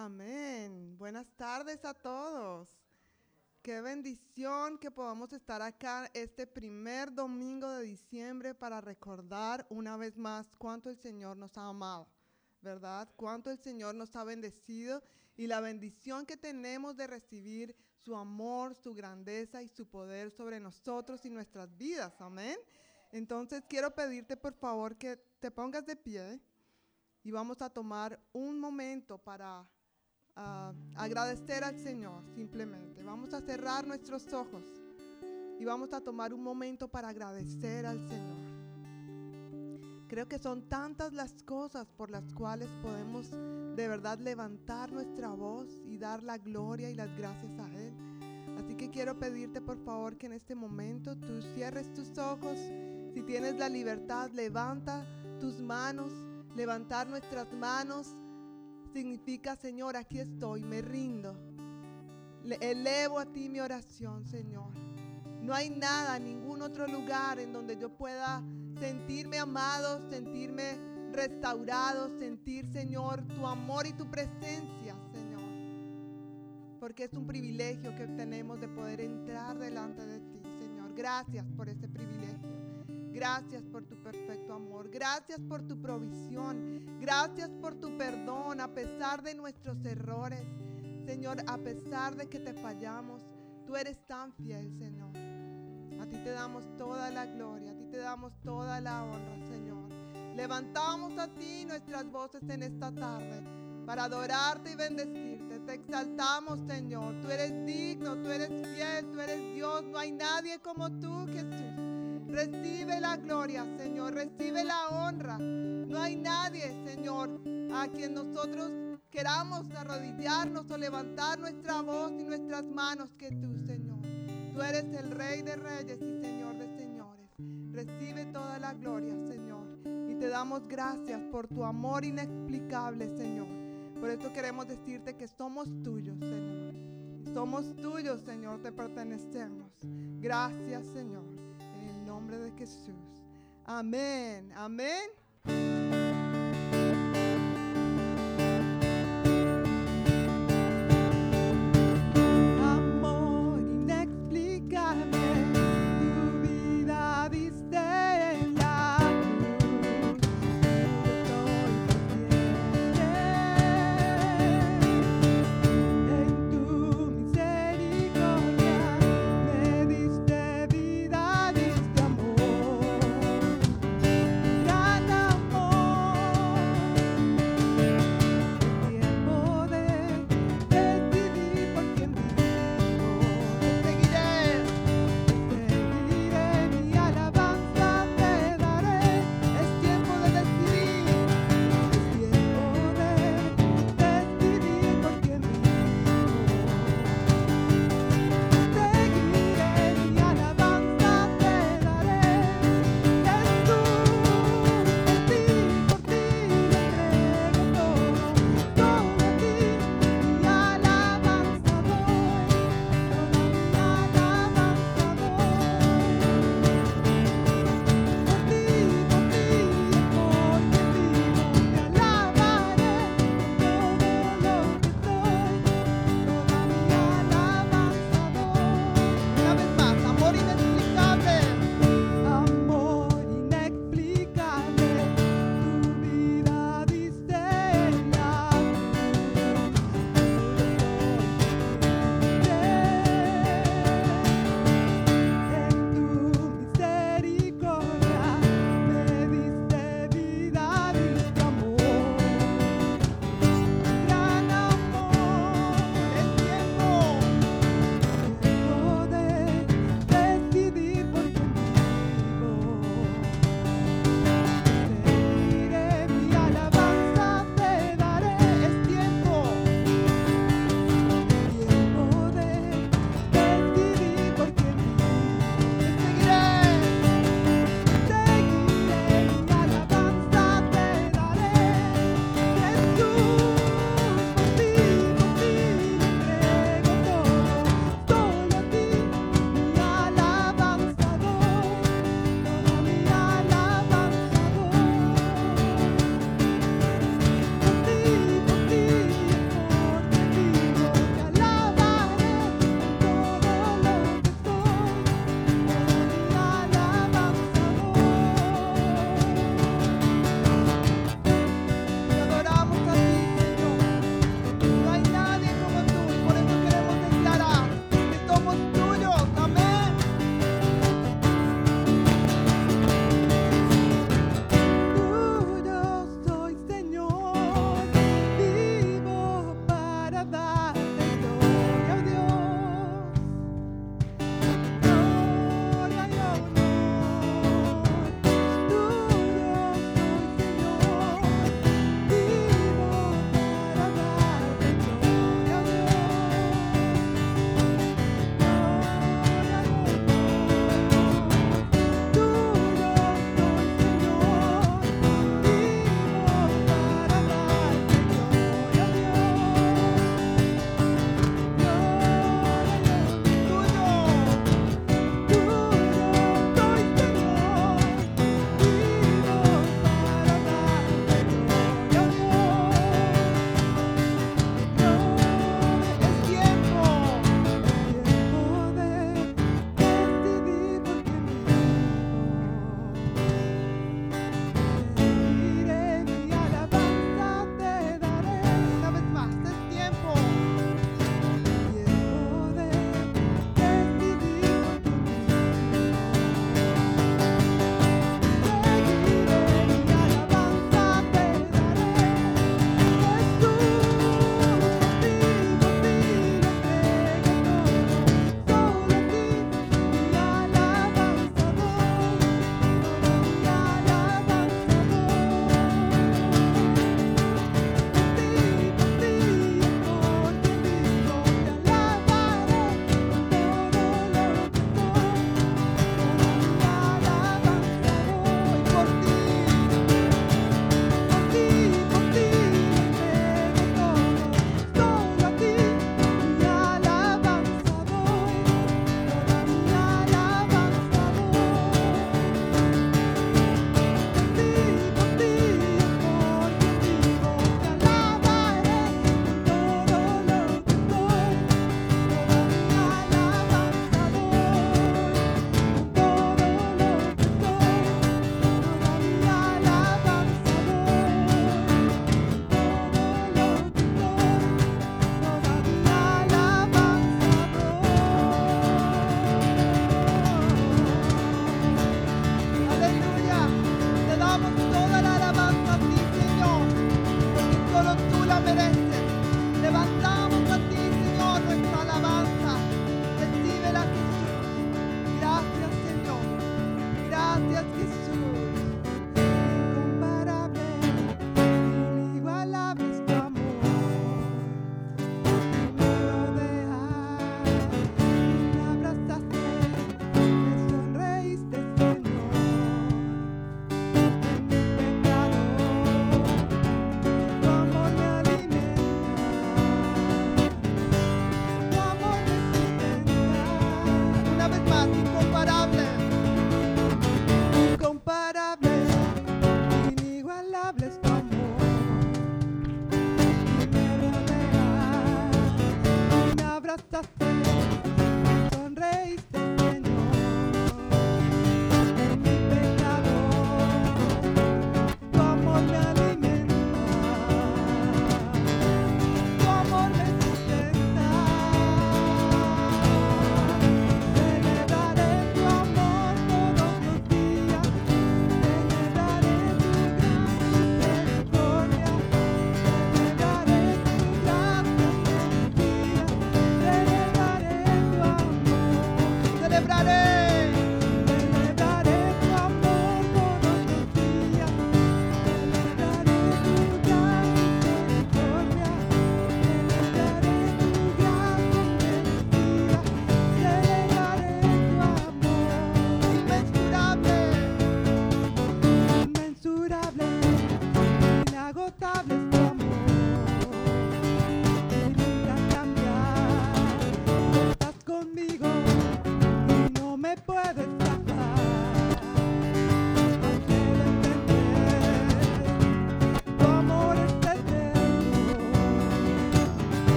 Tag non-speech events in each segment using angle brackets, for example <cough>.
Amén. Buenas tardes a todos. Qué bendición que podamos estar acá este primer domingo de diciembre para recordar una vez más cuánto el Señor nos ha amado, ¿verdad? Cuánto el Señor nos ha bendecido y la bendición que tenemos de recibir su amor, su grandeza y su poder sobre nosotros y nuestras vidas. Amén. Entonces quiero pedirte por favor que te pongas de pie y vamos a tomar un momento para agradecer al Señor simplemente. Vamos a cerrar nuestros ojos y vamos a tomar un momento para agradecer al Señor. Creo que son tantas las cosas por las cuales podemos de verdad levantar nuestra voz y dar la gloria y las gracias a Él. Así que quiero pedirte por favor que en este momento tú cierres tus ojos. Si tienes la libertad, levanta tus manos, levantar nuestras manos significa, Señor, aquí estoy, me rindo. Le elevo a ti mi oración, Señor. No hay nada, ningún otro lugar en donde yo pueda sentirme amado, sentirme restaurado, sentir, Señor, tu amor y tu presencia, Señor. Porque es un privilegio que tenemos de poder entrar delante de ti, Señor. Gracias por ese privilegio. Gracias por tu perfecto amor. Gracias por tu provisión. Gracias por tu perdón a pesar de nuestros errores. Señor, a pesar de que te fallamos, tú eres tan fiel, Señor. A ti te damos toda la gloria, a ti te damos toda la honra, Señor. Levantamos a ti nuestras voces en esta tarde para adorarte y bendecirte. Te exaltamos, Señor. Tú eres digno, tú eres fiel, tú eres Dios. No hay nadie como tú, Jesús. Recibe la gloria, Señor. Recibe la honra. No hay nadie, Señor, a quien nosotros queramos arrodillarnos o levantar nuestra voz y nuestras manos que tú, Señor. Tú eres el Rey de Reyes y Señor de Señores. Recibe toda la gloria, Señor. Y te damos gracias por tu amor inexplicable, Señor. Por eso queremos decirte que somos tuyos, Señor. Somos tuyos, Señor, te pertenecemos. Gracias, Señor nombre de Jesús. Amén, amén.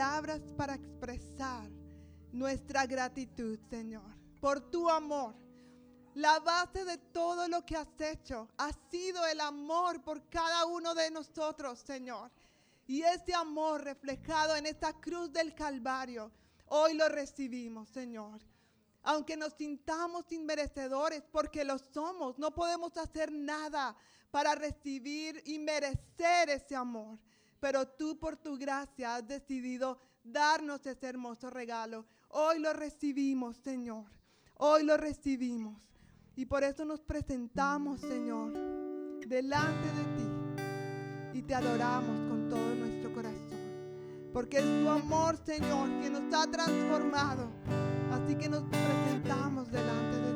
Palabras para expresar nuestra gratitud, Señor, por tu amor. La base de todo lo que has hecho ha sido el amor por cada uno de nosotros, Señor. Y ese amor reflejado en esta cruz del Calvario, hoy lo recibimos, Señor. Aunque nos sintamos inmerecedores, porque lo somos, no podemos hacer nada para recibir y merecer ese amor. Pero tú por tu gracia has decidido darnos ese hermoso regalo. Hoy lo recibimos, Señor. Hoy lo recibimos. Y por eso nos presentamos, Señor, delante de ti. Y te adoramos con todo nuestro corazón. Porque es tu amor, Señor, que nos ha transformado. Así que nos presentamos delante de ti.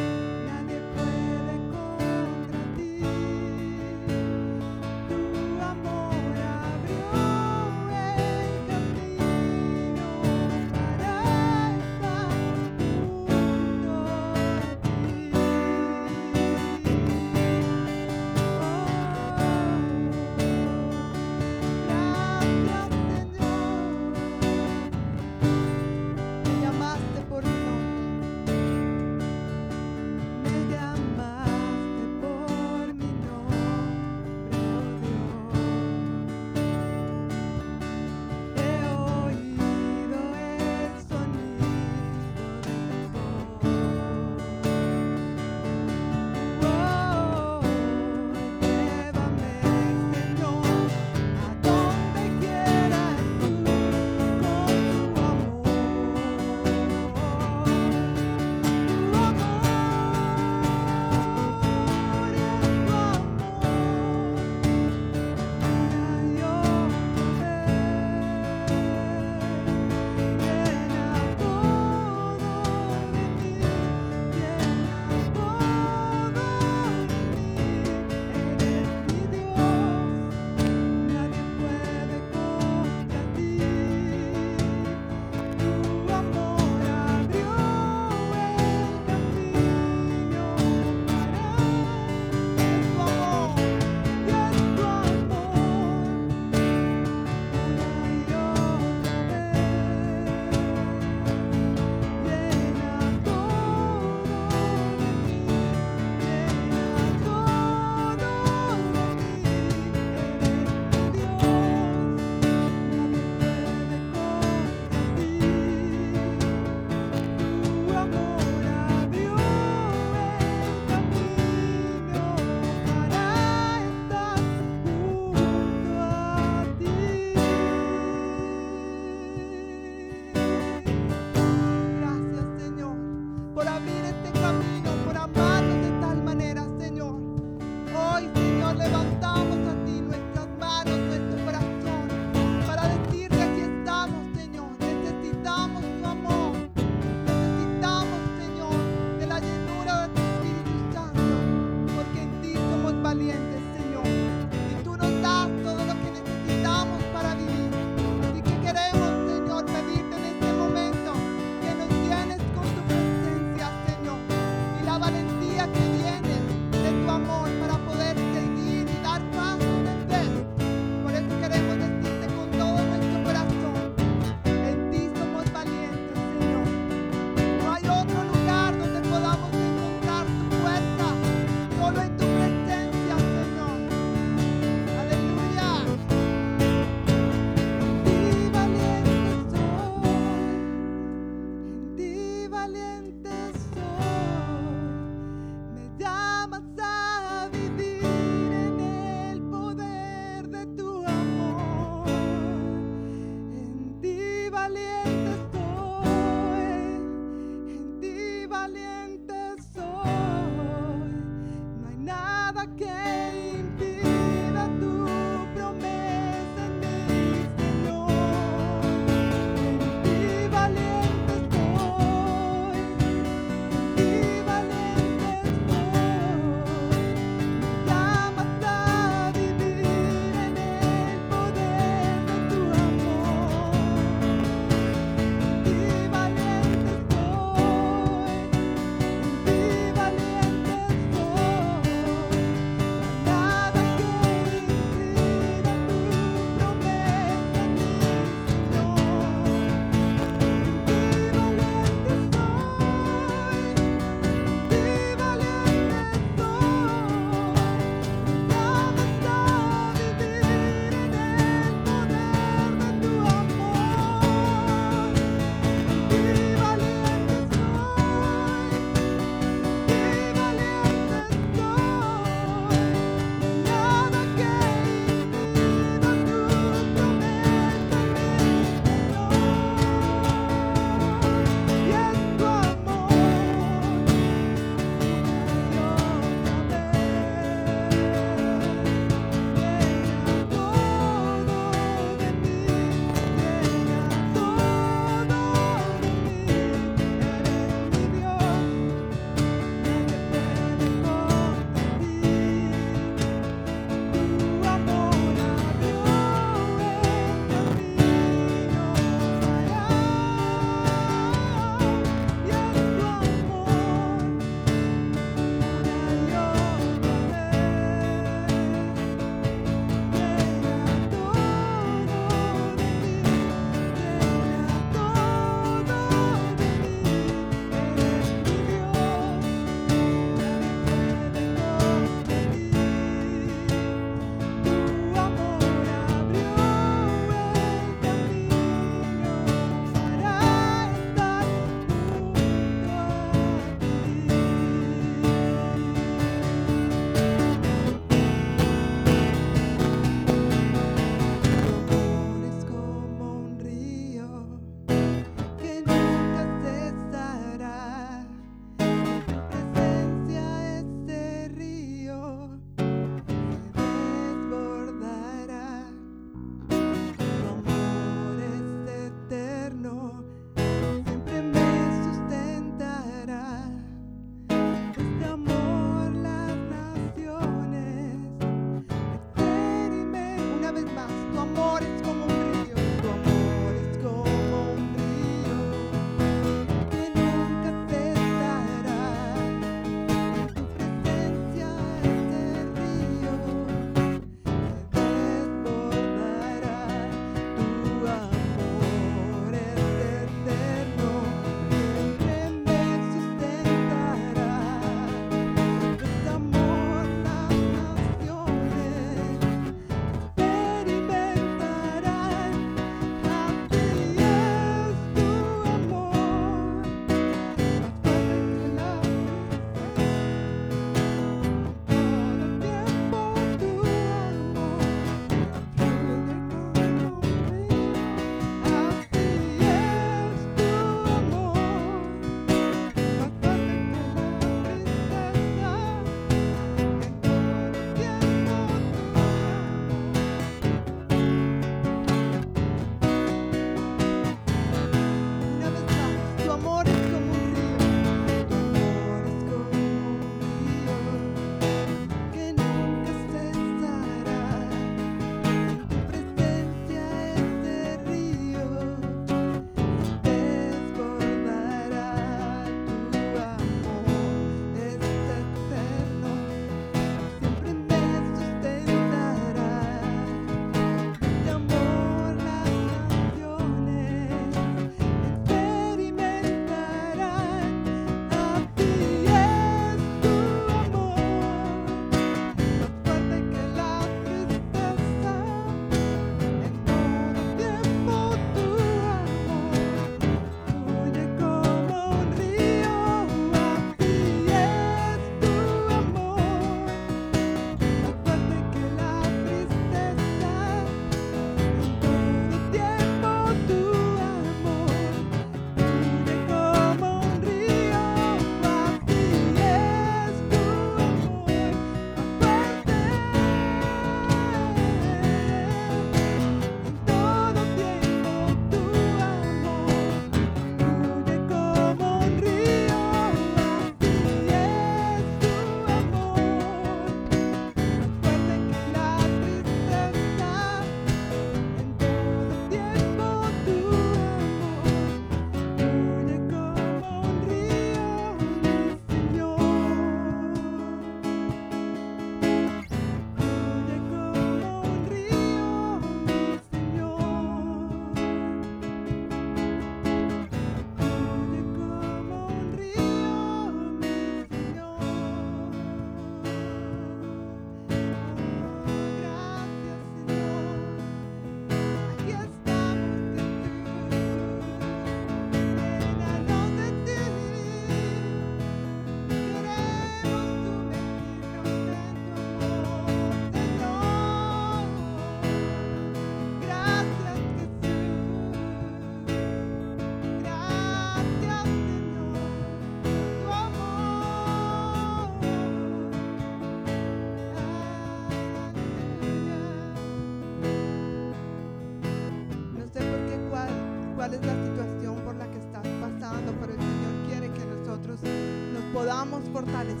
Podamos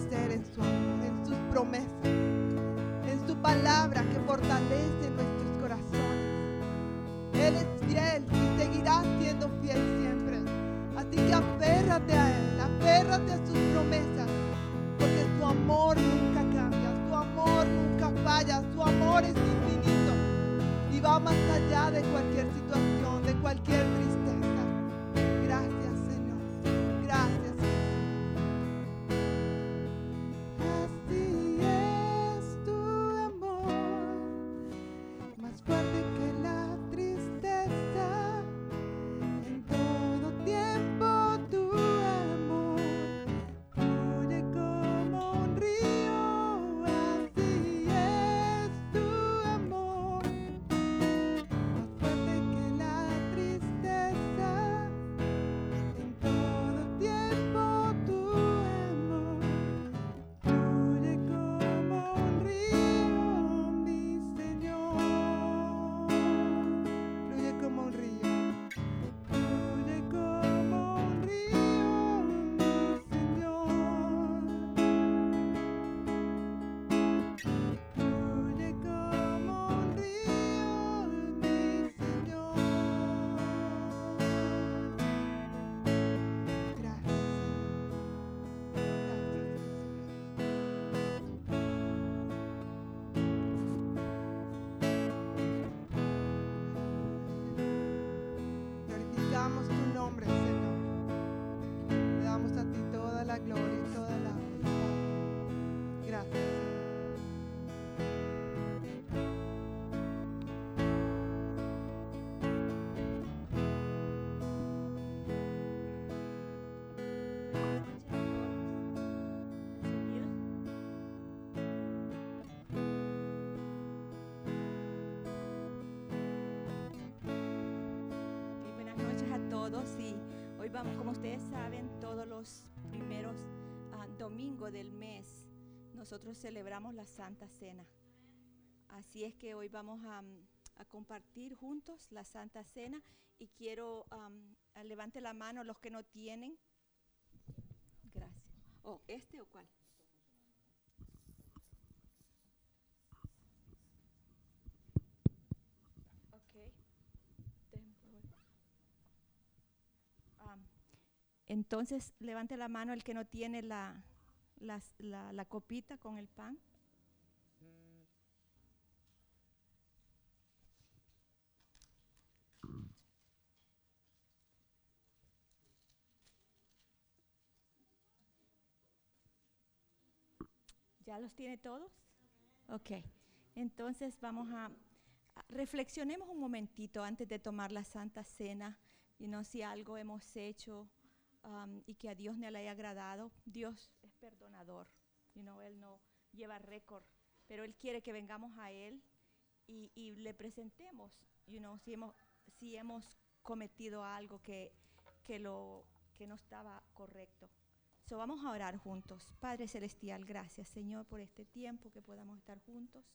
hoy vamos, como ustedes saben, todos los primeros ah, domingos del mes nosotros celebramos la Santa Cena. Así es que hoy vamos a, compartir juntos la Santa Cena y quiero a- levante la mano los que no tienen. Gracias. Oh, este o cuál? Ok. Ten, por favor. Am, entonces, levante la mano el que no tiene la, la copita con el pan. ¿Ya los tiene todos? Ok. Entonces vamos a, a- reflexionemos un momentito antes de tomar la Santa Cena y no si algo hemos hecho um, y que a Dios no le haya agradado. Dios es perdonador. You know, él no lleva récord, pero Él quiere que vengamos a Él y, y le presentemos, you know, si hemos, si hemos cometido algo que, que, lo, que no estaba correcto. So, vamos a orar juntos. Padre Celestial, gracias Señor por este tiempo que podamos estar juntos,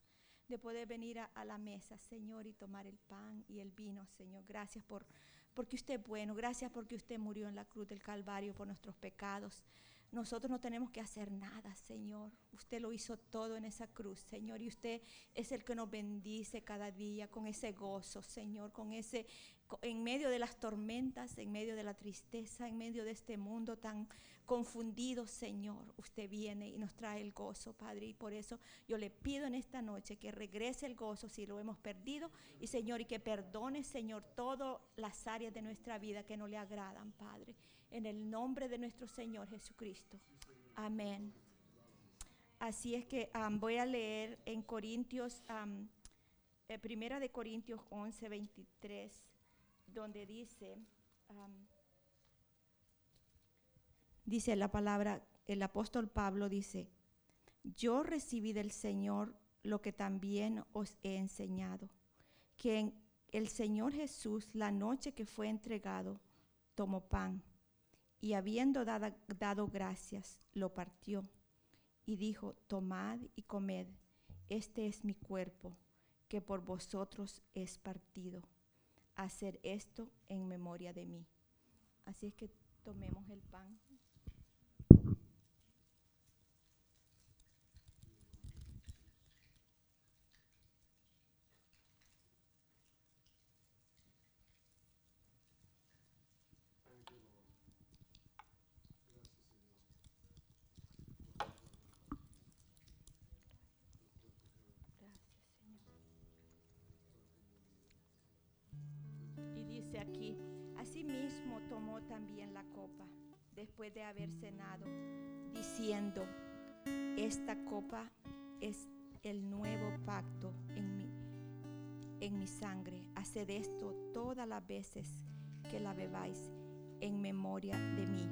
de poder venir a, a la mesa, Señor, y tomar el pan y el vino, Señor. Gracias por porque usted es bueno, gracias porque usted murió en la cruz del Calvario por nuestros pecados. Nosotros no tenemos que hacer nada, Señor. Usted lo hizo todo en esa cruz, Señor. Y usted es el que nos bendice cada día con ese gozo, Señor, con ese, en medio de las tormentas, en medio de la tristeza, en medio de este mundo tan confundido, Señor. Usted viene y nos trae el gozo, Padre. Y por eso yo le pido en esta noche que regrese el gozo si lo hemos perdido. Y, Señor, y que perdone, Señor, todas las áreas de nuestra vida que no le agradan, Padre. En el nombre de nuestro Señor Jesucristo. Amén. Así es que voy a leer en Corintios, eh, Primera de Corintios 11, 23, donde dice, dice la palabra, el apóstol Pablo dice, yo recibí del Señor lo que también os he enseñado, que el Señor Jesús, la noche que fue entregado, tomó pan y habiendo dado gracias, lo partió y dijo, tomad y comed, este es mi cuerpo, que por vosotros es partido. hacer esto en memoria de mí. Así es que tomemos el pan. Después de haber cenado, diciendo, esta copa es el nuevo pacto en mi, en mi sangre. Haced esto todas las veces que la bebáis en memoria de mí.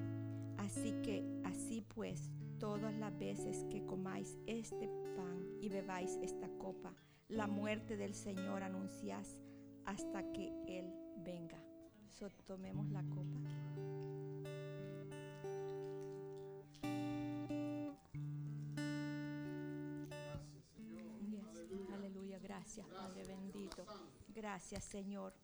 Así que así pues, todas las veces que comáis este pan y bebáis esta copa, la muerte del Señor anunciás hasta que Él venga. So, tomemos la copa. Gracias Padre bendito. Gracias Señor.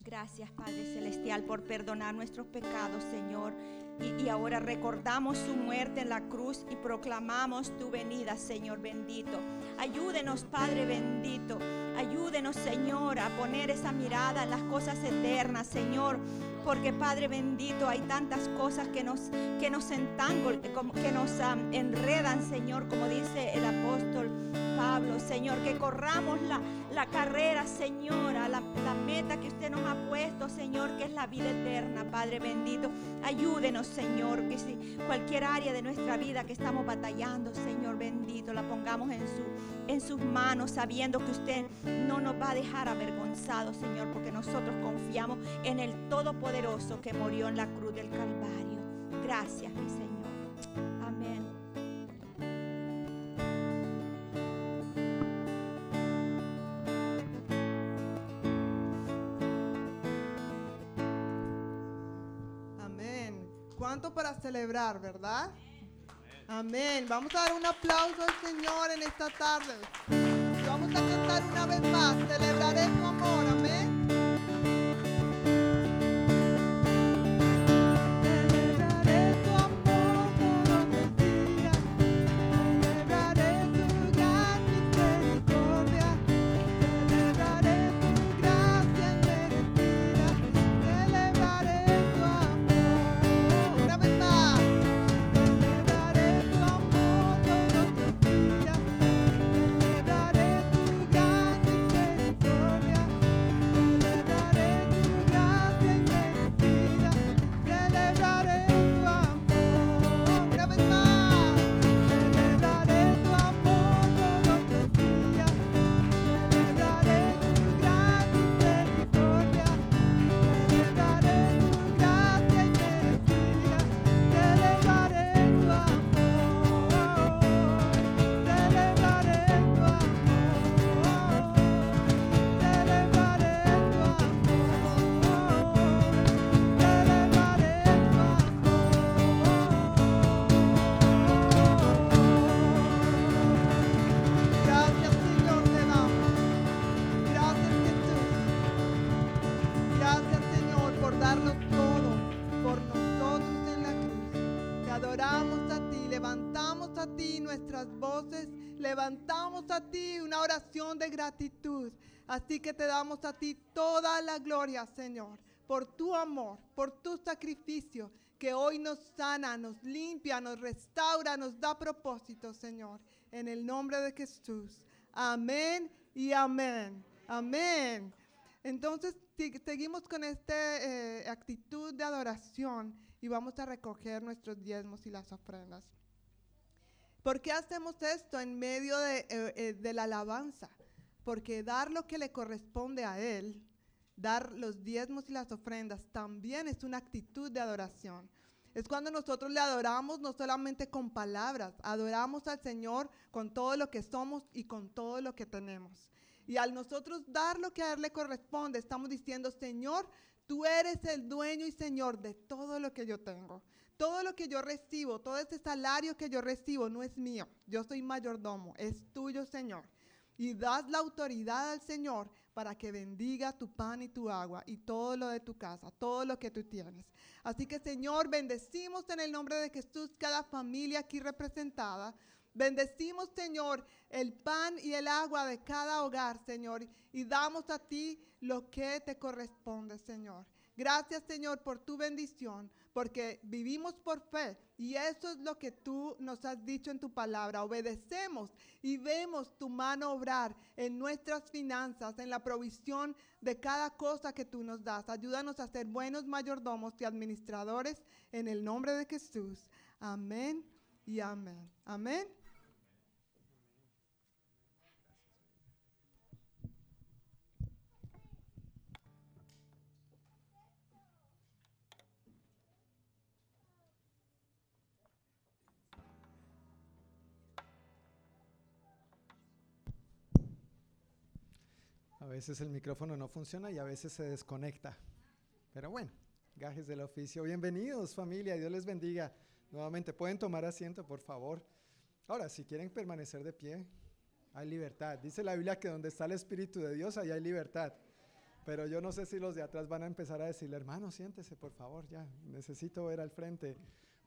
Gracias Padre Celestial por perdonar nuestros pecados, Señor. Y, ahora recordamos su muerte en la cruz y proclamamos tu venida, Señor bendito. Ayúdenos, Padre bendito. Ayúdenos, Señor, a poner esa mirada en las cosas eternas, Señor. Porque, Padre bendito, hay tantas cosas que nos, que nos que nos um, enredan, Señor, como dice el apóstol Pablo, Señor. Que corramos la, la carrera, Señora, la, la meta que usted nos ha puesto, Señor, que es la vida eterna, Padre bendito. Ayúdenos, Señor, que si cualquier área de nuestra vida que estamos batallando, Señor bendito, la pongamos en, su, en sus manos, sabiendo que usted no nos va a dejar avergonzados, Señor, porque nosotros confiamos en el Todopoderoso que murió en la cruz del Calvario. Gracias, mi Señor. Para celebrar, verdad? Amén. Vamos a dar un aplauso al Señor en esta tarde. Vamos a cantar una vez más. Celebraré nuestras voces, levantamos a ti una oración de gratitud. Así que te damos a ti toda la gloria, Señor, por tu amor, por tu sacrificio que hoy nos sana, nos limpia, nos restaura, nos da propósito, Señor. En el nombre de Jesús. Amén y amén. Amén. Entonces seguimos con esta actitud de adoración y vamos a recoger nuestros diezmos y las ofrendas. ¿Por qué hacemos esto en medio de, eh, eh, de la alabanza? Porque dar lo que le corresponde a Él, dar los diezmos y las ofrendas, también es una actitud de adoración. Es cuando nosotros le adoramos no solamente con palabras, adoramos al Señor con todo lo que somos y con todo lo que tenemos. Y al nosotros dar lo que a Él le corresponde, estamos diciendo, Señor, tú eres el dueño y Señor de todo lo que yo tengo. Todo lo que yo recibo, todo ese salario que yo recibo no es mío. Yo soy mayordomo, es tuyo, Señor. Y das la autoridad al Señor para que bendiga tu pan y tu agua y todo lo de tu casa, todo lo que tú tienes. Así que Señor, bendecimos en el nombre de Jesús cada familia aquí representada. Bendecimos, Señor, el pan y el agua de cada hogar, Señor, y damos a ti lo que te corresponde, Señor. Gracias, Señor, por tu bendición, porque vivimos por fe y eso es lo que tú nos has dicho en tu palabra. Obedecemos y vemos tu mano obrar en nuestras finanzas, en la provisión de cada cosa que tú nos das. Ayúdanos a ser buenos mayordomos y administradores en el nombre de Jesús. Amén y amén. Amén. Veces el micrófono no funciona y a veces se desconecta. Pero bueno, gajes del oficio. Bienvenidos familia, Dios les bendiga. Nuevamente, pueden tomar asiento, por favor. Ahora, si quieren permanecer de pie, hay libertad. Dice la Biblia que donde está el Espíritu de Dios, ahí hay libertad. Pero yo no sé si los de atrás van a empezar a decirle, hermano, siéntese, por favor, ya, necesito ver al frente.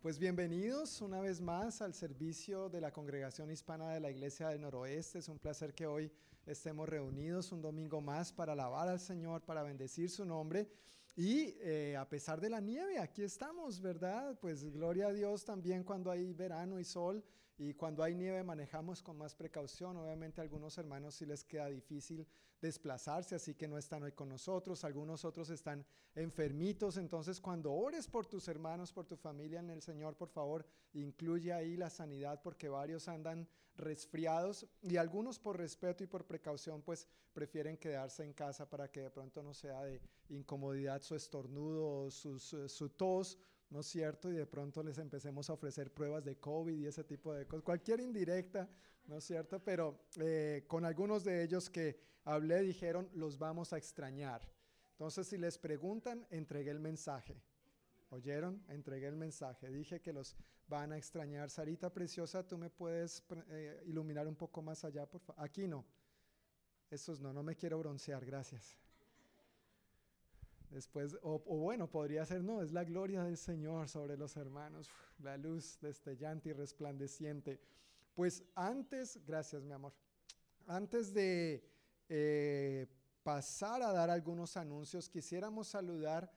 Pues bienvenidos una vez más al servicio de la Congregación Hispana de la Iglesia del Noroeste. Es un placer que hoy estemos reunidos un domingo más para alabar al Señor, para bendecir su nombre. Y eh, a pesar de la nieve, aquí estamos, ¿verdad? Pues gloria a Dios también cuando hay verano y sol y cuando hay nieve manejamos con más precaución. Obviamente a algunos hermanos sí les queda difícil desplazarse, así que no están hoy con nosotros. Algunos otros están enfermitos. Entonces cuando ores por tus hermanos, por tu familia en el Señor, por favor, incluye ahí la sanidad porque varios andan resfriados y algunos por respeto y por precaución pues prefieren quedarse en casa para que de pronto no sea de incomodidad su estornudo o su, su tos ¿no es cierto? Y de pronto les empecemos a ofrecer pruebas de COVID y ese tipo de cosas, cualquier indirecta, ¿no es cierto? Pero eh, con algunos de ellos que hablé dijeron, los vamos a extrañar. Entonces, si les preguntan, entregué el mensaje. ¿Oyeron? Entregué el mensaje. Dije que los van a extrañar. Sarita preciosa, ¿tú me puedes eh, iluminar un poco más allá, por favor? Aquí no. Estos no, no me quiero broncear, gracias. Después, o, bueno, podría ser, no, es la gloria del Señor sobre los hermanos, la luz destellante y resplandeciente. Pues antes, gracias mi amor, antes de eh, pasar a dar algunos anuncios, quisiéramos saludar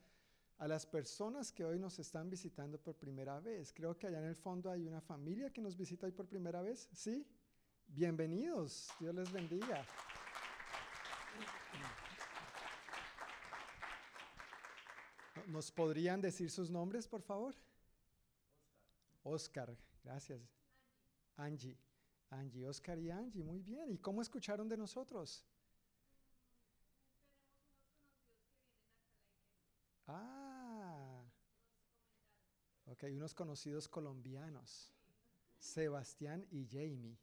a las personas que hoy nos están visitando por primera vez. Creo que allá en el fondo hay una familia que nos visita hoy por primera vez, ¿sí? Bienvenidos, Dios les bendiga. ¿Nos podrían decir sus nombres, por favor? Oscar, gracias. Angie. Angie, Oscar y Angie, muy bien. ¿Y cómo escucharon de nosotros? Ah, ok, unos conocidos colombianos, Sebastián y Jamie.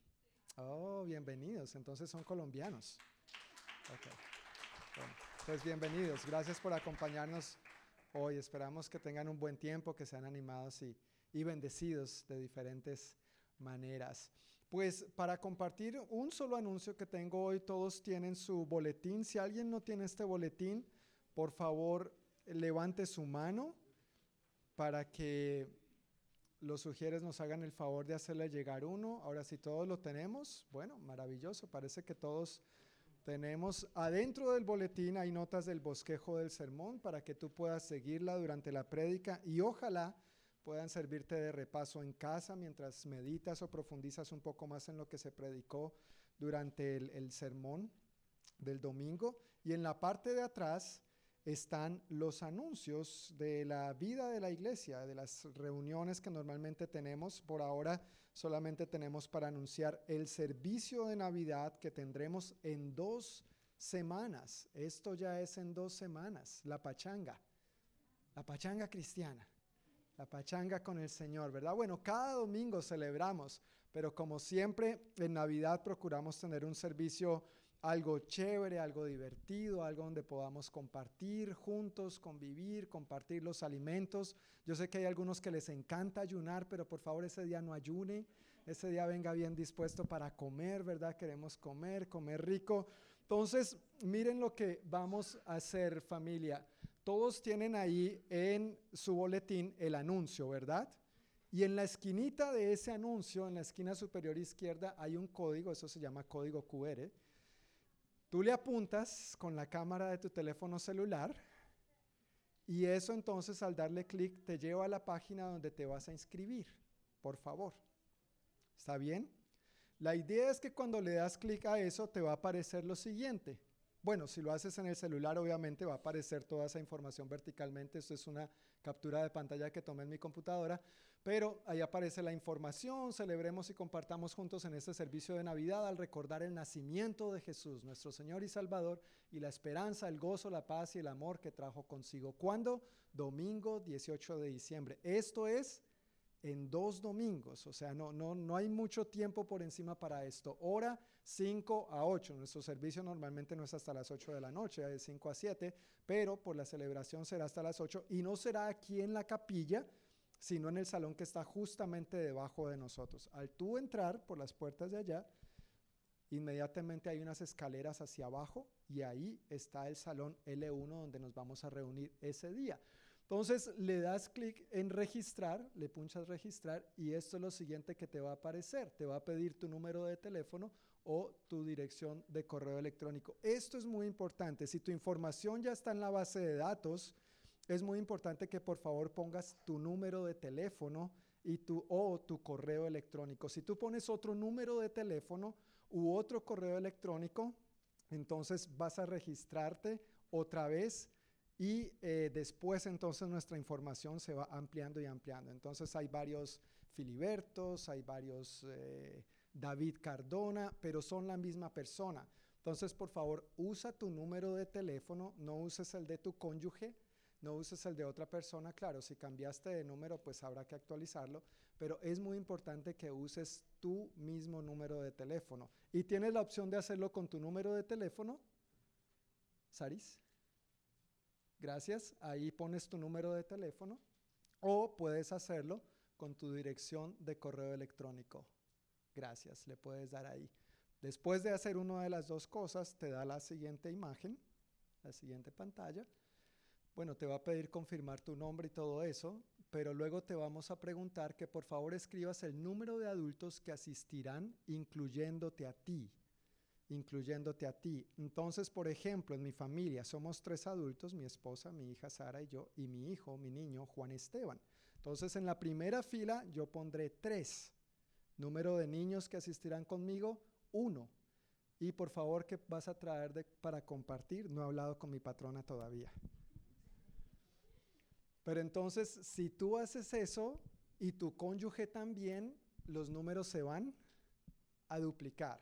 Oh, bienvenidos, entonces son colombianos. pues bienvenidos, gracias por acompañarnos hoy. Esperamos que tengan un buen tiempo, que sean animados y, y bendecidos de diferentes maneras. Pues para compartir un solo anuncio que tengo hoy, todos tienen su boletín. Si alguien no tiene este boletín, por favor levante su mano para que los sugieres nos hagan el favor de hacerle llegar uno. Ahora si todos lo tenemos, bueno, maravilloso. Parece que todos tenemos adentro del boletín, hay notas del bosquejo del sermón para que tú puedas seguirla durante la prédica y ojalá puedan servirte de repaso en casa mientras meditas o profundizas un poco más en lo que se predicó durante el, el sermón del domingo. Y en la parte de atrás están los anuncios de la vida de la iglesia, de las reuniones que normalmente tenemos. Por ahora solamente tenemos para anunciar el servicio de Navidad que tendremos en dos semanas. Esto ya es en dos semanas, la pachanga, la pachanga cristiana, la pachanga con el Señor, ¿verdad? Bueno, cada domingo celebramos, pero como siempre en Navidad procuramos tener un servicio algo chévere, algo divertido, algo donde podamos compartir juntos, convivir, compartir los alimentos. Yo sé que hay algunos que les encanta ayunar, pero por favor ese día no ayune, ese día venga bien dispuesto para comer, ¿verdad? Queremos comer, comer rico. Entonces, miren lo que vamos a hacer familia. Todos tienen ahí en su boletín el anuncio, ¿verdad? Y en la esquinita de ese anuncio, en la esquina superior izquierda, hay un código, eso se llama código QR. Tú le apuntas con la cámara de tu teléfono celular y eso entonces al darle clic te lleva a la página donde te vas a inscribir, por favor. ¿Está bien? La idea es que cuando le das clic a eso te va a aparecer lo siguiente. Bueno, si lo haces en el celular, obviamente va a aparecer toda esa información verticalmente. Esto es una captura de pantalla que tomé en mi computadora. Pero ahí aparece la información. Celebremos y compartamos juntos en este servicio de Navidad al recordar el nacimiento de Jesús, nuestro Señor y Salvador, y la esperanza, el gozo, la paz y el amor que trajo consigo. ¿Cuándo? Domingo 18 de diciembre. Esto es en dos domingos, o sea, no, no, no hay mucho tiempo por encima para esto. Hora 5 a 8, nuestro servicio normalmente no es hasta las 8 de la noche, es 5 a 7, pero por la celebración será hasta las 8 y no será aquí en la capilla, sino en el salón que está justamente debajo de nosotros. Al tú entrar por las puertas de allá, inmediatamente hay unas escaleras hacia abajo y ahí está el salón L1 donde nos vamos a reunir ese día. Entonces le das clic en registrar, le punchas registrar y esto es lo siguiente que te va a aparecer. Te va a pedir tu número de teléfono o tu dirección de correo electrónico. Esto es muy importante. Si tu información ya está en la base de datos, es muy importante que por favor pongas tu número de teléfono y tu, o tu correo electrónico. Si tú pones otro número de teléfono u otro correo electrónico, entonces vas a registrarte otra vez y eh, después entonces nuestra información se va ampliando y ampliando. Entonces hay varios Filibertos, hay varios eh, David Cardona, pero son la misma persona. Entonces, por favor, usa tu número de teléfono, no uses el de tu cónyuge, no uses el de otra persona. Claro, si cambiaste de número, pues habrá que actualizarlo, pero es muy importante que uses tu mismo número de teléfono. Y tienes la opción de hacerlo con tu número de teléfono. Saris. Gracias. Ahí pones tu número de teléfono o puedes hacerlo con tu dirección de correo electrónico. Gracias, le puedes dar ahí. Después de hacer una de las dos cosas, te da la siguiente imagen, la siguiente pantalla. Bueno, te va a pedir confirmar tu nombre y todo eso, pero luego te vamos a preguntar que por favor escribas el número de adultos que asistirán, incluyéndote a ti incluyéndote a ti. Entonces, por ejemplo, en mi familia somos tres adultos, mi esposa, mi hija Sara y yo, y mi hijo, mi niño, Juan Esteban. Entonces, en la primera fila yo pondré tres. Número de niños que asistirán conmigo, uno. Y por favor, ¿qué vas a traer para compartir? No he hablado con mi patrona todavía. Pero entonces, si tú haces eso y tu cónyuge también, los números se van a duplicar.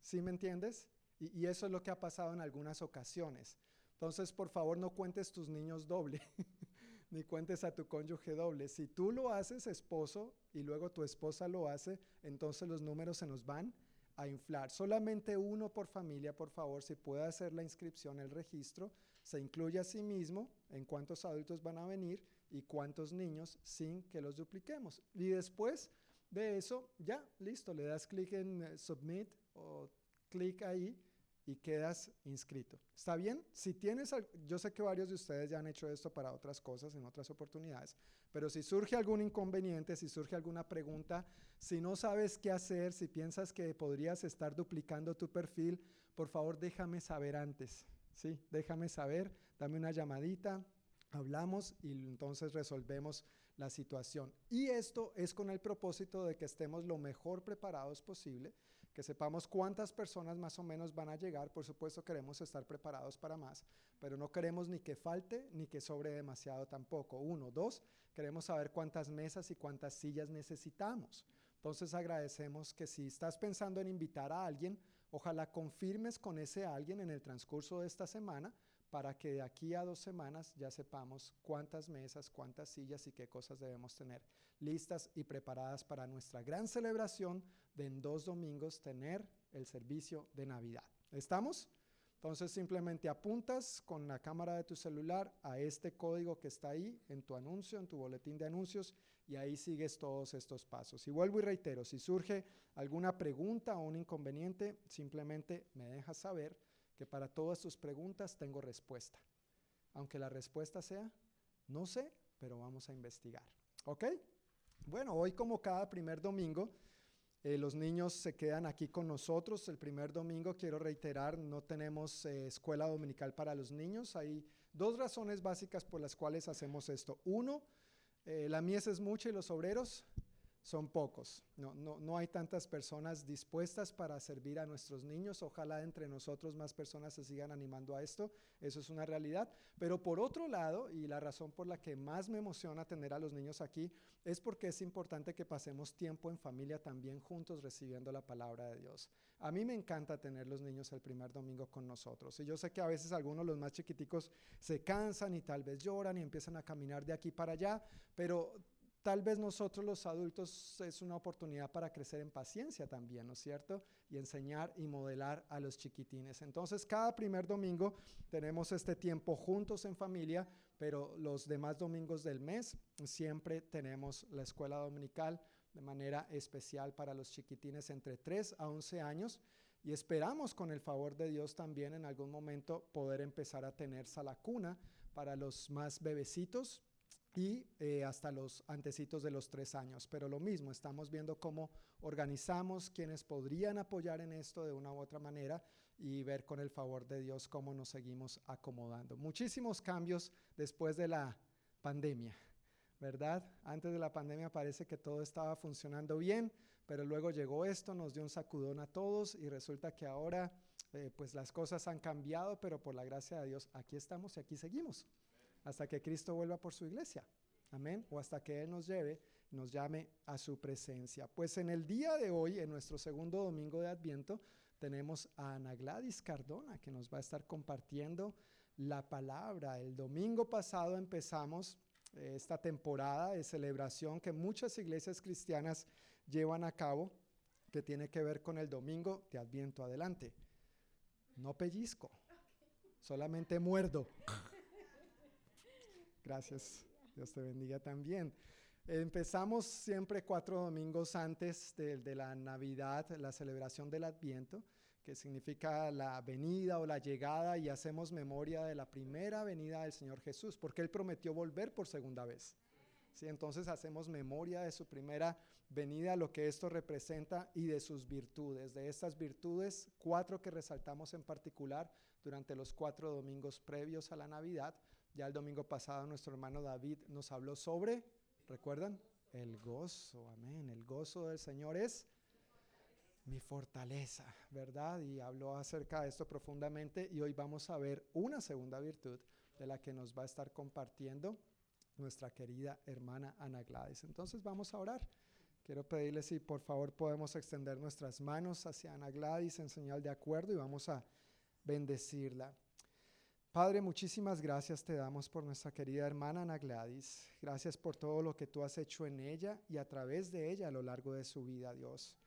¿Sí me entiendes? Y, eso es lo que ha pasado en algunas ocasiones. Entonces, por favor, no cuentes tus niños doble, <laughs> ni cuentes a tu cónyuge doble. Si tú lo haces, esposo, y luego tu esposa lo hace, entonces los números se nos van a inflar. Solamente uno por familia, por favor, si puede hacer la inscripción, el registro, se incluye a sí mismo en cuántos adultos van a venir y cuántos niños sin que los dupliquemos. Y después de eso, ya, listo, le das clic en eh, Submit o clic ahí y quedas inscrito. ¿Está bien? Si tienes, yo sé que varios de ustedes ya han hecho esto para otras cosas en otras oportunidades, pero si surge algún inconveniente, si surge alguna pregunta, si no sabes qué hacer, si piensas que podrías estar duplicando tu perfil, por favor déjame saber antes. Sí, déjame saber, dame una llamadita, hablamos y entonces resolvemos la situación. Y esto es con el propósito de que estemos lo mejor preparados posible que sepamos cuántas personas más o menos van a llegar. Por supuesto queremos estar preparados para más, pero no queremos ni que falte ni que sobre demasiado tampoco. Uno, dos, queremos saber cuántas mesas y cuántas sillas necesitamos. Entonces agradecemos que si estás pensando en invitar a alguien, ojalá confirmes con ese alguien en el transcurso de esta semana para que de aquí a dos semanas ya sepamos cuántas mesas, cuántas sillas y qué cosas debemos tener listas y preparadas para nuestra gran celebración de en dos domingos tener el servicio de Navidad. ¿Estamos? Entonces simplemente apuntas con la cámara de tu celular a este código que está ahí en tu anuncio, en tu boletín de anuncios, y ahí sigues todos estos pasos. Y vuelvo y reitero, si surge alguna pregunta o un inconveniente, simplemente me dejas saber que para todas tus preguntas tengo respuesta. Aunque la respuesta sea, no sé, pero vamos a investigar. ¿Ok? Bueno, hoy como cada primer domingo, eh, los niños se quedan aquí con nosotros. El primer domingo, quiero reiterar, no tenemos eh, escuela dominical para los niños. Hay dos razones básicas por las cuales hacemos esto. Uno, eh, la mies es mucha y los obreros son pocos. No, no, no, hay tantas personas dispuestas para servir a nuestros niños. Ojalá entre nosotros más personas se sigan animando a esto. Eso es una realidad. Pero por otro lado, y la razón por la que más me emociona tener a los niños aquí, es porque es importante que pasemos tiempo en familia también juntos recibiendo la palabra de Dios. A mí me encanta tener los niños el primer domingo con nosotros. Y yo sé que a veces algunos, los más chiquiticos, se cansan y tal vez lloran y empiezan a caminar de aquí para allá, pero Tal vez nosotros los adultos es una oportunidad para crecer en paciencia también, ¿no es cierto? Y enseñar y modelar a los chiquitines. Entonces, cada primer domingo tenemos este tiempo juntos en familia, pero los demás domingos del mes siempre tenemos la escuela dominical de manera especial para los chiquitines entre 3 a 11 años. Y esperamos con el favor de Dios también en algún momento poder empezar a tener sala cuna para los más bebecitos y eh, hasta los antecitos de los tres años. Pero lo mismo, estamos viendo cómo organizamos quienes podrían apoyar en esto de una u otra manera y ver con el favor de Dios cómo nos seguimos acomodando. Muchísimos cambios después de la pandemia, ¿verdad? Antes de la pandemia parece que todo estaba funcionando bien, pero luego llegó esto, nos dio un sacudón a todos y resulta que ahora eh, pues las cosas han cambiado, pero por la gracia de Dios aquí estamos y aquí seguimos hasta que Cristo vuelva por su iglesia. Amén. O hasta que Él nos lleve, nos llame a su presencia. Pues en el día de hoy, en nuestro segundo domingo de Adviento, tenemos a Ana Gladys Cardona que nos va a estar compartiendo la palabra. El domingo pasado empezamos eh, esta temporada de celebración que muchas iglesias cristianas llevan a cabo, que tiene que ver con el domingo de Adviento. Adelante. No pellizco, solamente muerdo. Gracias. Dios te bendiga también. Empezamos siempre cuatro domingos antes de, la Navidad, la celebración del Adviento, que significa la venida o la llegada, y hacemos memoria de la primera venida del Señor Jesús, porque Él prometió volver por segunda vez. ¿Sí? Entonces hacemos memoria de su primera venida, lo que esto representa y de sus virtudes. De estas virtudes, cuatro que resaltamos en particular durante los cuatro domingos previos a la Navidad ya el domingo pasado nuestro hermano David nos habló sobre, ¿recuerdan? El gozo, amén. El gozo del Señor es mi fortaleza, ¿verdad? Y habló acerca de esto profundamente y hoy vamos a ver una segunda virtud de la que nos va a estar compartiendo nuestra querida hermana Ana Gladys. Entonces vamos a orar. Quiero pedirle si por favor podemos extender nuestras manos hacia Ana Gladys en señal de acuerdo y vamos a bendecirla. Padre, muchísimas gracias te damos por nuestra querida hermana Ana Gladys. Gracias por todo lo que tú has hecho en ella y a través de ella a lo largo de su vida, Dios.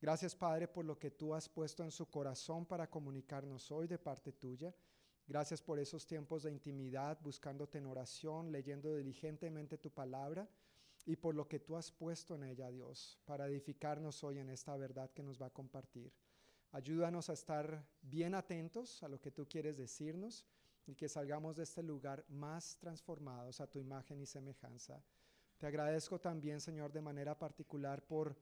Gracias, Padre, por lo que tú has puesto en su corazón para comunicarnos hoy de parte tuya. Gracias por esos tiempos de intimidad, buscándote en oración, leyendo diligentemente tu palabra y por lo que tú has puesto en ella, Dios, para edificarnos hoy en esta verdad que nos va a compartir. Ayúdanos a estar bien atentos a lo que tú quieres decirnos y que salgamos de este lugar más transformados a tu imagen y semejanza. Te agradezco también, Señor, de manera particular por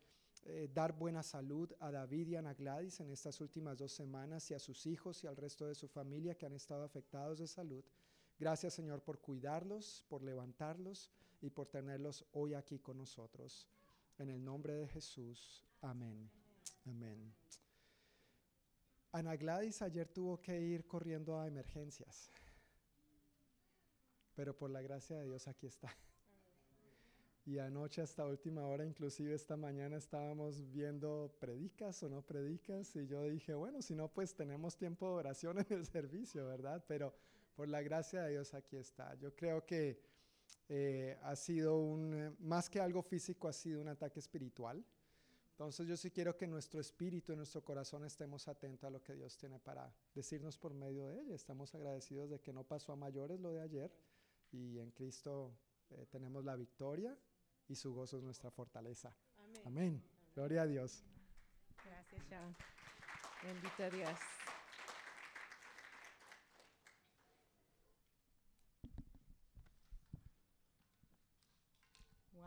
eh, dar buena salud a David y a Ana Gladys en estas últimas dos semanas y a sus hijos y al resto de su familia que han estado afectados de salud. Gracias, Señor, por cuidarlos, por levantarlos y por tenerlos hoy aquí con nosotros. En el nombre de Jesús. Amén. Amén. Ana Gladys ayer tuvo que ir corriendo a emergencias, pero por la gracia de Dios aquí está. Y anoche hasta última hora, inclusive esta mañana estábamos viendo predicas o no predicas y yo dije, bueno, si no, pues tenemos tiempo de oración en el servicio, ¿verdad? Pero por la gracia de Dios aquí está. Yo creo que eh, ha sido un, más que algo físico, ha sido un ataque espiritual. Entonces yo sí quiero que nuestro espíritu y nuestro corazón estemos atentos a lo que Dios tiene para decirnos por medio de ella. Estamos agradecidos de que no pasó a mayores lo de ayer y en Cristo eh, tenemos la victoria y su gozo es nuestra fortaleza. Amén. Gloria a Dios. Gracias, Sean. Bendito Dios.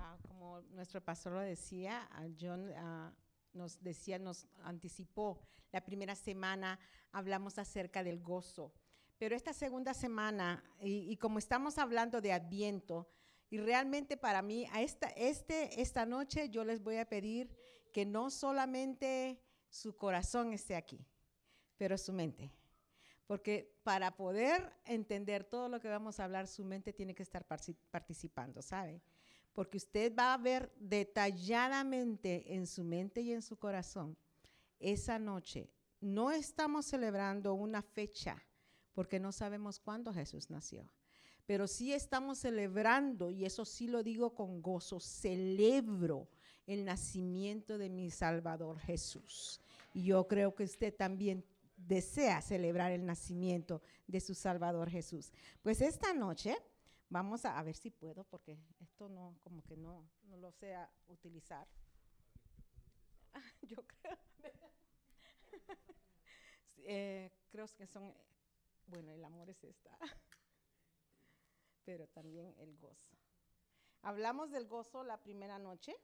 ah, nuestro pastor lo decía, John nos decía, nos anticipó, la primera semana hablamos acerca del gozo. Pero esta segunda semana, y, y como estamos hablando de Adviento, y realmente para mí, a esta, este, esta noche yo les voy a pedir que no solamente su corazón esté aquí, pero su mente. Porque para poder entender todo lo que vamos a hablar, su mente tiene que estar participando, ¿sabe? Porque usted va a ver detalladamente en su mente y en su corazón esa noche. No estamos celebrando una fecha porque no sabemos cuándo Jesús nació pero sí estamos celebrando, y eso sí lo digo con gozo, celebro el nacimiento de mi Salvador Jesús. Y yo creo que usted también desea celebrar el nacimiento de su Salvador Jesús. Pues esta noche vamos a, ver si puedo, porque esto no, como que no, no lo sé utilizar. <laughs> yo creo. <laughs> Eh, creo que son, bueno, el amor es esta <laughs> pero también el gozo. Hablamos del gozo la primera noche,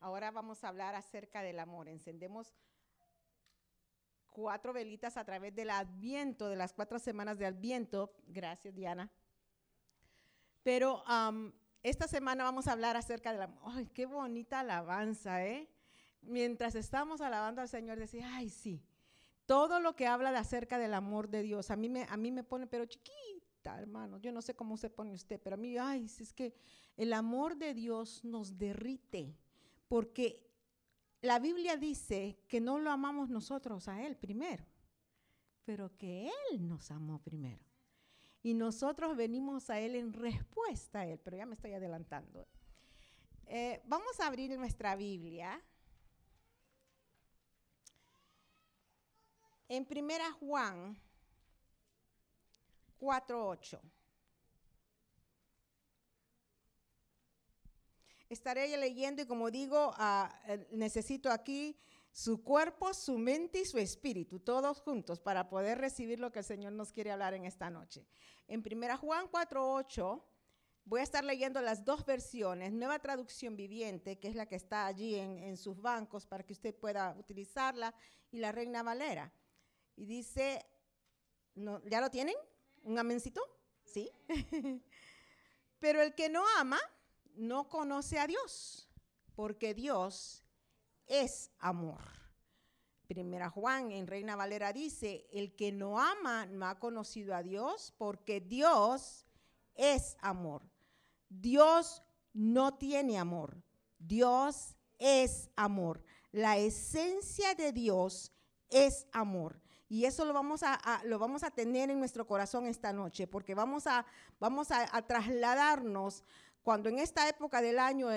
ahora vamos a hablar acerca del amor. Encendemos cuatro velitas a través del adviento, de las cuatro semanas de adviento. Gracias, Diana. Pero esta semana vamos a hablar acerca del amor. ¡Ay, qué bonita alabanza, eh! Mientras estamos alabando al Señor, decía, ay, sí, todo lo que habla de acerca del amor de Dios, a mí me, a mí me pone, pero chiquito hermano. Yo no sé cómo se pone usted, pero a mí, ay, es que el amor de Dios nos derrite, porque la Biblia dice que no lo amamos nosotros a Él primero, pero que Él nos amó primero. Y nosotros venimos a Él en respuesta a Él, pero ya me estoy adelantando. Eh, vamos a abrir nuestra Biblia. En Primera Juan 4.8. Estaré leyendo y como digo, ah, eh, necesito aquí su cuerpo, su mente y su espíritu, todos juntos, para poder recibir lo que el Señor nos quiere hablar en esta noche. En 1 Juan 4.8 voy a estar leyendo las dos versiones, nueva traducción viviente, que es la que está allí en, sus bancos para que usted pueda utilizarla, y la Reina Valera. Y dice, ¿ya lo tienen? ¿Un amencito? ¿Sí? <laughs> Pero el que no ama no conoce a Dios, porque Dios es amor. Primera Juan en Reina Valera dice, el que no ama no ha conocido a Dios, porque Dios es amor. Dios no tiene amor, Dios es amor. La esencia de Dios es amor. Y eso lo vamos a, lo vamos a tener en nuestro corazón esta noche, porque vamos a, vamos a, trasladarnos cuando en esta época del año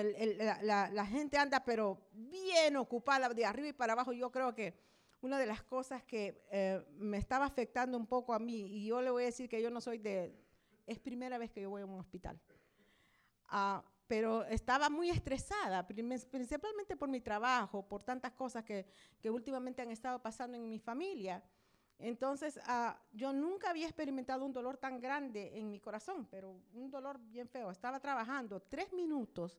la, gente anda pero bien ocupada de arriba y para abajo. Yo creo que una de las cosas que eh, me estaba afectando un poco a mí, y yo le voy a decir que yo no soy de, es primera vez que yo voy a un hospital. Ah, pero estaba muy estresada, principalmente por mi trabajo, por tantas cosas que, que últimamente han estado pasando en mi familia. Entonces, ah, yo nunca había experimentado un dolor tan grande en mi corazón, pero un dolor bien feo. Estaba trabajando tres minutos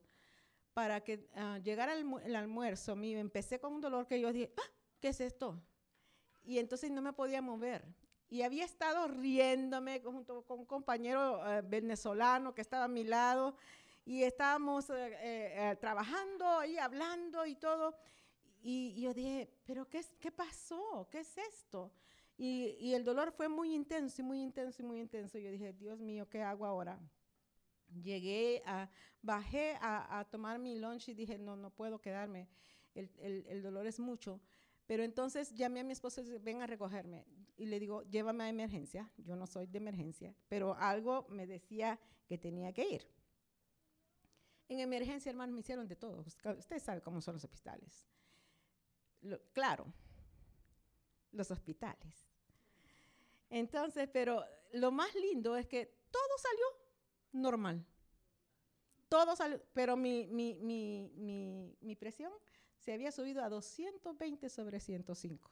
para que ah, llegara el, almuerzo mío. Empecé con un dolor que yo dije, ah, ¿qué es esto? Y entonces no me podía mover. Y había estado riéndome junto con un compañero eh, venezolano que estaba a mi lado y estábamos eh, eh, trabajando y hablando y todo. Y, y yo dije, ¿pero qué, qué pasó? ¿Qué es esto? Y, el dolor fue muy intenso y muy intenso y muy intenso. Yo dije, Dios mío, ¿qué hago ahora? Llegué a, bajé a, tomar mi lunch y dije, no, no puedo quedarme, el, dolor es mucho. Pero entonces llamé a mi esposo y dije, ven a recogerme. Y le digo, llévame a emergencia. Yo no soy de emergencia, pero algo me decía que tenía que ir. En emergencia, hermano, me hicieron de todo. Usted sabe cómo son los hospitales. claro, los hospitales. Entonces, pero lo más lindo es que todo salió normal. Todo salió, pero mi, mi, mi, mi, presión se había subido a 220 sobre 105,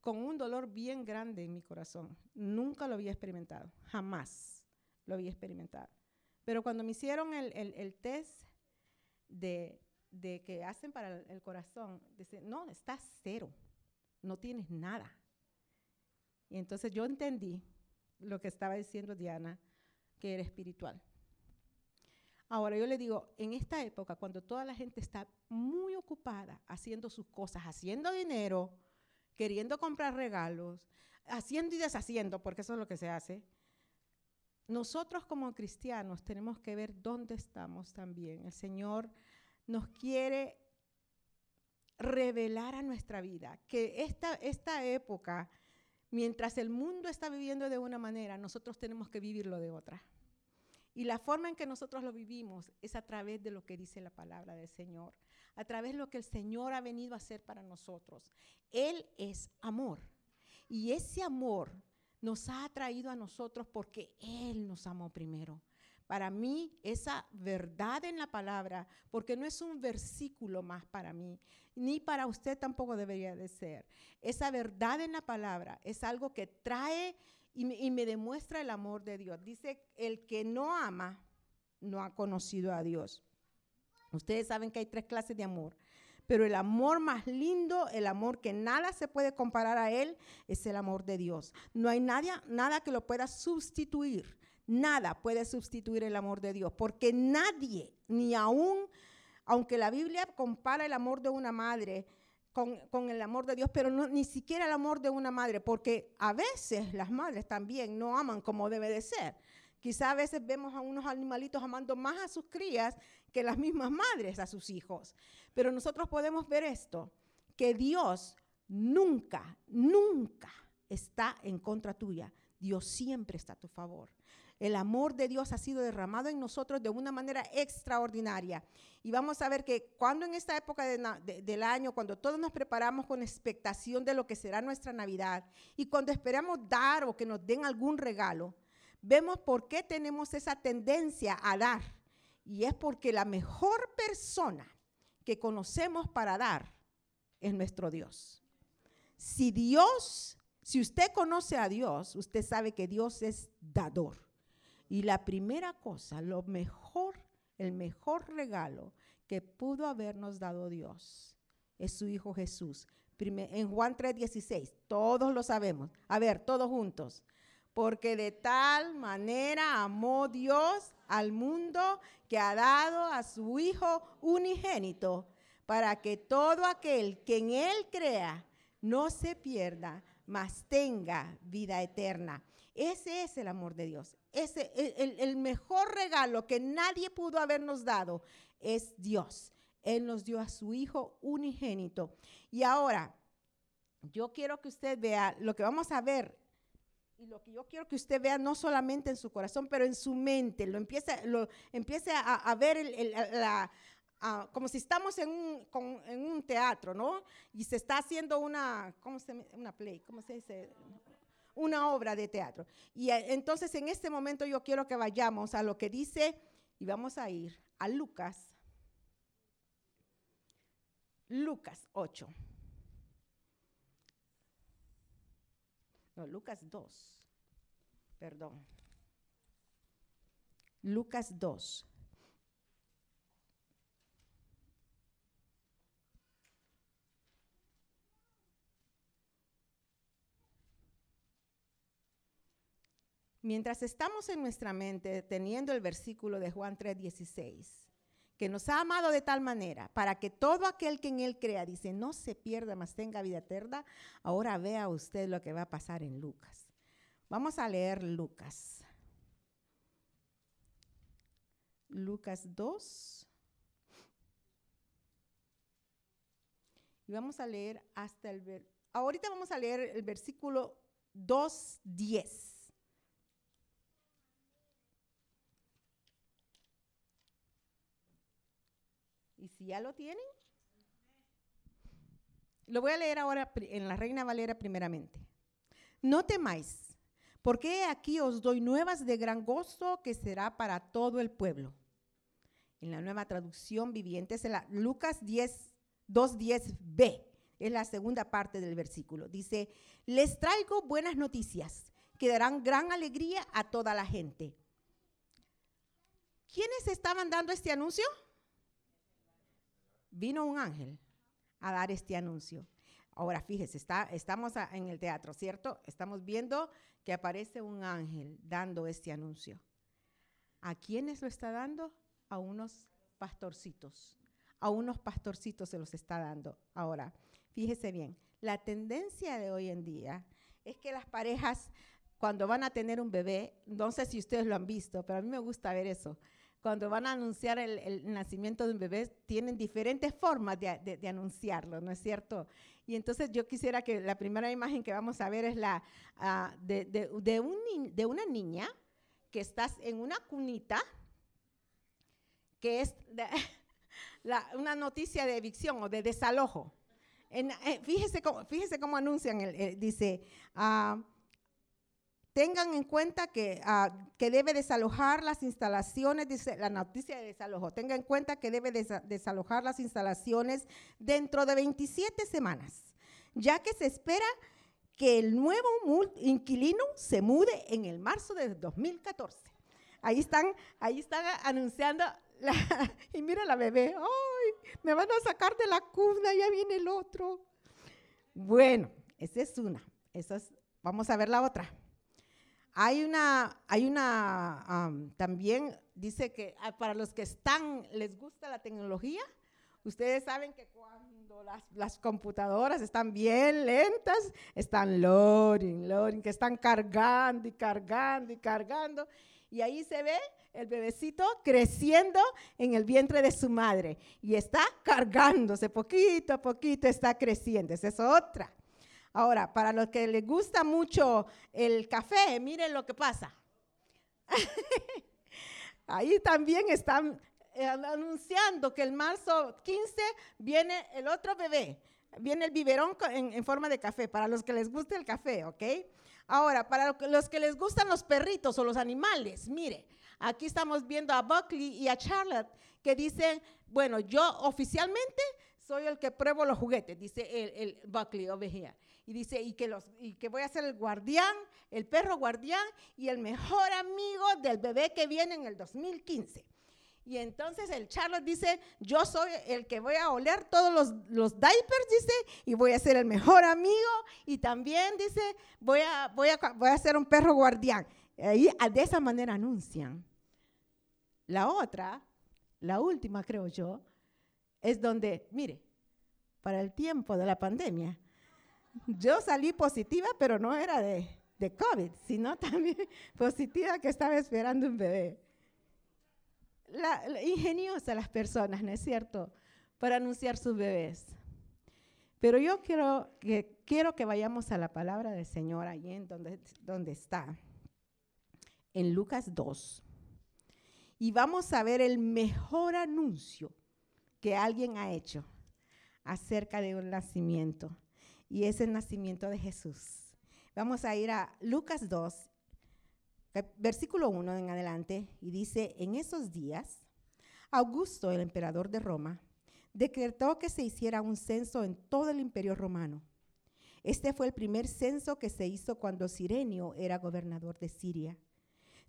con un dolor bien grande en mi corazón. Nunca lo había experimentado, jamás lo había experimentado. Pero cuando me hicieron el, el, el test, de, de que hacen para el, corazón. Dice, no, estás cero, no tienes nada. Y entonces yo entendí lo que estaba diciendo Diana, que era espiritual. Ahora yo le digo, en esta época, cuando toda la gente está muy ocupada haciendo sus cosas, haciendo dinero, queriendo comprar regalos, haciendo y deshaciendo, porque eso es lo que se hace, nosotros como cristianos tenemos que ver dónde estamos también. El Señor nos quiere revelar a nuestra vida que esta, esta época, mientras el mundo está viviendo de una manera, nosotros tenemos que vivirlo de otra. Y la forma en que nosotros lo vivimos es a través de lo que dice la palabra del Señor, a través de lo que el Señor ha venido a hacer para nosotros. Él es amor. Y ese amor nos ha atraído a nosotros porque Él nos amó primero. Para mí, esa verdad en la palabra, porque no es un versículo más para mí, ni para usted tampoco debería de ser. Esa verdad en la palabra es algo que trae y me, demuestra el amor de Dios. Dice, el que no ama, no ha conocido a Dios. Ustedes saben que hay tres clases de amor. Pero el amor más lindo, el amor que nada se puede comparar a él, es el amor de Dios. No hay nada, nada que lo pueda sustituir. Nada puede sustituir el amor de Dios. Porque nadie, ni aún, aunque la Biblia compara el amor de una madre con, el amor de Dios, pero ni siquiera el amor de una madre, porque a veces las madres también no aman como debe de ser. Quizá a veces vemos a unos animalitos amando más a sus crías que las mismas madres a sus hijos. Pero nosotros podemos ver esto, que Dios nunca, nunca está en contra tuya. Dios siempre está a tu favor. El amor de Dios ha sido derramado en nosotros de una manera extraordinaria. Y vamos a ver que cuando en esta época de de, del año, cuando todos nos preparamos con expectación de lo que será nuestra Navidad y cuando esperamos dar o que nos den algún regalo, vemos por qué tenemos esa tendencia a dar. Y es porque la mejor persona que conocemos para dar es nuestro Dios. Si Dios, si usted conoce a Dios, usted sabe que Dios es dador. Y la primera cosa, lo mejor, el mejor regalo que pudo habernos dado Dios es su Hijo Jesús. en Juan 3:16, todos lo sabemos. A ver, todos juntos porque de tal manera amó Dios al mundo que ha dado a su Hijo unigénito, para que todo aquel que en Él crea no se pierda, mas tenga vida eterna. Ese es el amor de Dios. Ese, el, mejor regalo que nadie pudo habernos dado es Dios. Él nos dio a su Hijo unigénito. Y ahora, yo quiero que usted vea lo que vamos a ver y lo que yo quiero que usted vea no solamente en su corazón, pero en su mente, lo empiece, lo, empiece a, ver como si estamos en un, con, en un, teatro, ¿no? Y se está haciendo una, ¿cómo se Una play, ¿cómo se dice? Una obra de teatro. Y a, entonces en este momento yo quiero que vayamos a lo que dice, y vamos a ir a Lucas, Lucas 8. No, Lucas 2. Perdón. Lucas 2. Mientras estamos en nuestra mente teniendo el versículo de Juan 3:16, que nos ha amado de tal manera para que todo aquel que en él crea, dice, no se pierda, mas tenga vida eterna. Ahora vea usted lo que va a pasar en Lucas. Vamos a leer Lucas. Lucas 2. Y vamos a leer hasta el... Ahorita vamos a leer el versículo 2.10. ¿Y si ya lo tienen? Lo voy a leer ahora en la Reina Valera primeramente. No temáis, porque aquí os doy nuevas de gran gozo que será para todo el pueblo. En la nueva traducción viviente es la Lucas 10, 2.10b, es la segunda parte del versículo. Dice, les traigo buenas noticias que darán gran alegría a toda la gente. ¿Quiénes estaban dando este anuncio? Vino un ángel a dar este anuncio. Ahora fíjese, está, estamos en el teatro, ¿cierto? Estamos viendo que aparece un ángel dando este anuncio. ¿A quiénes lo está dando? A unos pastorcitos. A unos pastorcitos se los está dando. Ahora, fíjese bien, la tendencia de hoy en día es que las parejas, cuando van a tener un bebé, no sé si ustedes lo han visto, pero a mí me gusta ver eso. Cuando van a anunciar el, nacimiento de un bebé, tienen diferentes formas de, anunciarlo, ¿no es cierto? Y entonces yo quisiera que la primera imagen que vamos a ver es la ah, de, una niña que está en una cunita, que es <laughs> una noticia de evicción o de desalojo. Eh, fíjese, cómo, anuncian, el, eh, dice, ah, tengan en cuenta que, ah, que debe desalojar las instalaciones, dice la noticia de desalojo, tengan en cuenta que debe desa- desalojar las instalaciones dentro de 27 semanas, ya que se espera que el nuevo inquilino se mude en el marzo de 2014. Ahí están, ahí están anunciando, <laughs> y mira la bebé, ¡ay! Me van a sacar de la cuna, ya viene el otro. Bueno, esa es una. Es- vamos a ver la otra. Hay una, hay una, am, también dice que ah, para los que están, les gusta la tecnología, ustedes saben que cuando las, las computadoras están bien lentas, están loading, loading, que están cargando y cargando y cargando, y ahí se ve el bebecito creciendo en el vientre de su madre y está cargándose poquito a poquito, está creciendo. Esa es otra. Ahora, para los que les gusta mucho el café, miren lo que pasa. <laughs> Ahí también están eh, anunciando que el marzo 15 viene el otro bebé, viene el biberón en, forma de café, para los que les gusta el café, ¿ok? Ahora, para los que les gustan los perritos o los animales, mire, aquí estamos viendo a Buckley y a Charlotte que dicen, bueno, yo oficialmente soy el que pruebo los juguetes, dice el Buckley over here. Y dice, y que, los, y que voy a ser el guardián, el perro guardián y el mejor amigo del bebé que viene en el 2015. Y entonces el Charlotte dice, yo soy el que voy a oler todos los, los diapers, dice, y voy a ser el mejor amigo. Y también dice, voy a, voy a, voy a ser un perro guardián. Ah, de esa manera anuncian. La otra, la última creo yo, es donde, mire, para el tiempo de la pandemia, yo salí positiva, pero no era de, de COVID, sino <laughs> también positiva que estaba esperando un bebé. La, la- ingeniosas las personas, ¿no es cierto? Para anunciar sus bebés. Pero yo quiero que, quiero que vayamos a la palabra del Señor allí en donde, donde está, en Lucas 2. Y vamos a ver el mejor anuncio que alguien ha hecho acerca de un nacimiento. Y es el nacimiento de Jesús. Vamos a ir a Lucas 2, cap- versículo 1 en adelante, y dice, en esos días, Augusto, el emperador de Roma, decretó que se hiciera un censo en todo el imperio romano. Este fue el primer censo que se hizo cuando Sirenio era gobernador de Siria.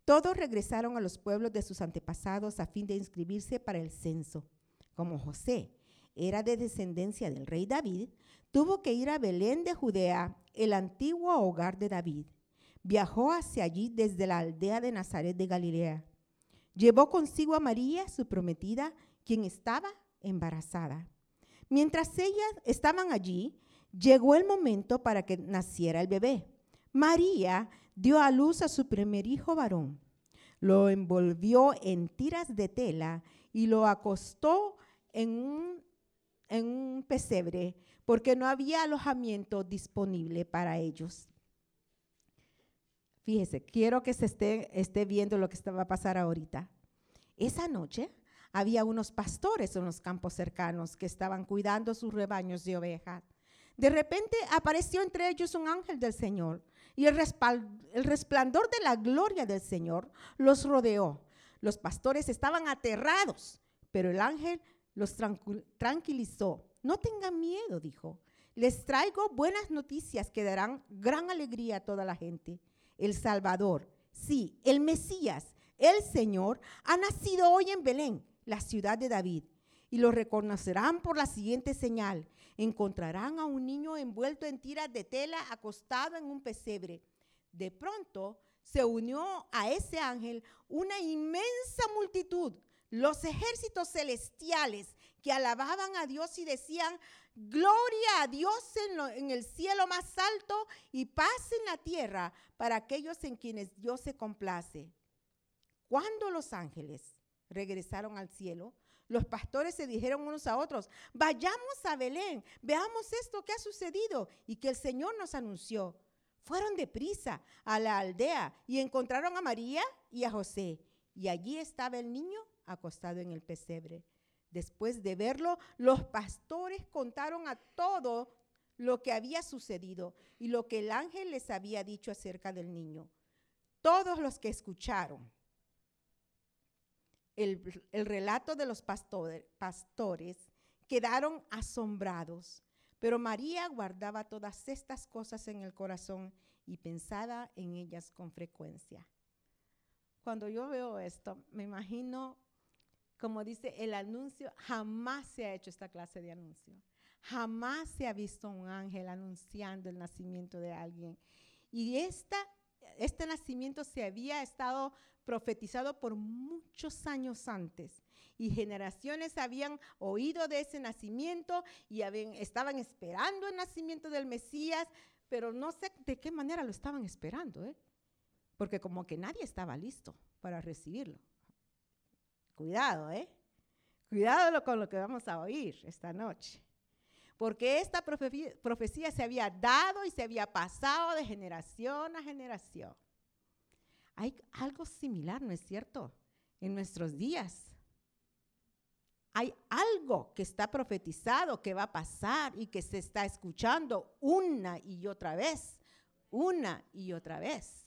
Todos regresaron a los pueblos de sus antepasados a fin de inscribirse para el censo. Como José era de descendencia del rey David, tuvo que ir a Belén de Judea, el antiguo hogar de David. Viajó hacia allí desde la aldea de Nazaret de Galilea. Llevó consigo a María, su prometida, quien estaba embarazada. Mientras ellas estaban allí, llegó el momento para que naciera el bebé. María dio a luz a su primer hijo varón. Lo envolvió en tiras de tela y lo acostó en un, en un pesebre porque no había alojamiento disponible para ellos. Fíjese, quiero que se esté, esté viendo lo que va a pasar ahorita. Esa noche había unos pastores en los campos cercanos que estaban cuidando sus rebaños de ovejas. De repente apareció entre ellos un ángel del Señor y el resplandor de la gloria del Señor los rodeó. Los pastores estaban aterrados, pero el ángel los tranqui- tranquilizó. No tengan miedo, dijo. Les traigo buenas noticias que darán gran alegría a toda la gente. El Salvador, sí, el Mesías, el Señor, ha nacido hoy en Belén, la ciudad de David. y lo reconocerán por la siguiente señal. Encontrarán a un niño envuelto en tiras de tela acostado en un pesebre. De pronto se unió a ese ángel una inmensa multitud, los ejércitos celestiales que alababan a Dios y decían, gloria a Dios en, el cielo más alto y paz en la tierra para aquellos en quienes Dios se complace. Cuando los ángeles regresaron al cielo, los pastores se dijeron unos a otros, vayamos a Belén, veamos esto que ha sucedido y que el Señor nos anunció. Fueron deprisa a la aldea y encontraron a María y a José. Y allí estaba el niño acostado en el pesebre. Después de verlo, los pastores contaron a todo lo que había sucedido y lo que el ángel les había dicho acerca del niño. Todos los que escucharon el, el relato de los pastore- pastores quedaron asombrados, pero María guardaba todas estas cosas en el corazón y pensaba en ellas con frecuencia. Cuando yo veo esto, me imagino, como dice el anuncio, jamás se ha hecho esta clase de anuncio. Jamás se ha visto un ángel anunciando el nacimiento de alguien. Y este nacimiento se había estado profetizado por muchos años antes. Y generaciones habían oído de ese nacimiento y habían- estaban esperando el nacimiento del Mesías, pero no sé de qué manera lo estaban esperando, ¿eh? porque como que nadie estaba listo para recibirlo. Cuidado, ¿eh? Cuidado con lo que vamos a oír esta noche. Porque esta profe- profecía se había dado y se había pasado de generación a generación. Hay algo similar, ¿no es cierto? En nuestros días. Hay algo que está profetizado, que va a pasar y que se está escuchando una y otra vez, una y otra vez.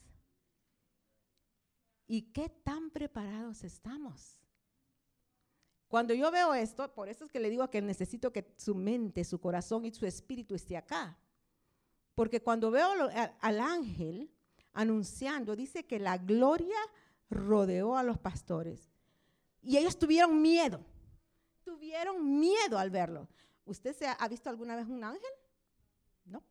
¿Y qué tan preparados estamos? Cuando yo veo esto, por eso es que le digo que necesito que su mente, su corazón y su espíritu esté acá. Porque cuando veo lo- a- al ángel anunciando, dice que la gloria rodeó a los pastores. Y ellos tuvieron miedo. Tuvieron miedo al verlo. ¿Usted se ha, ha visto alguna vez un ángel? No.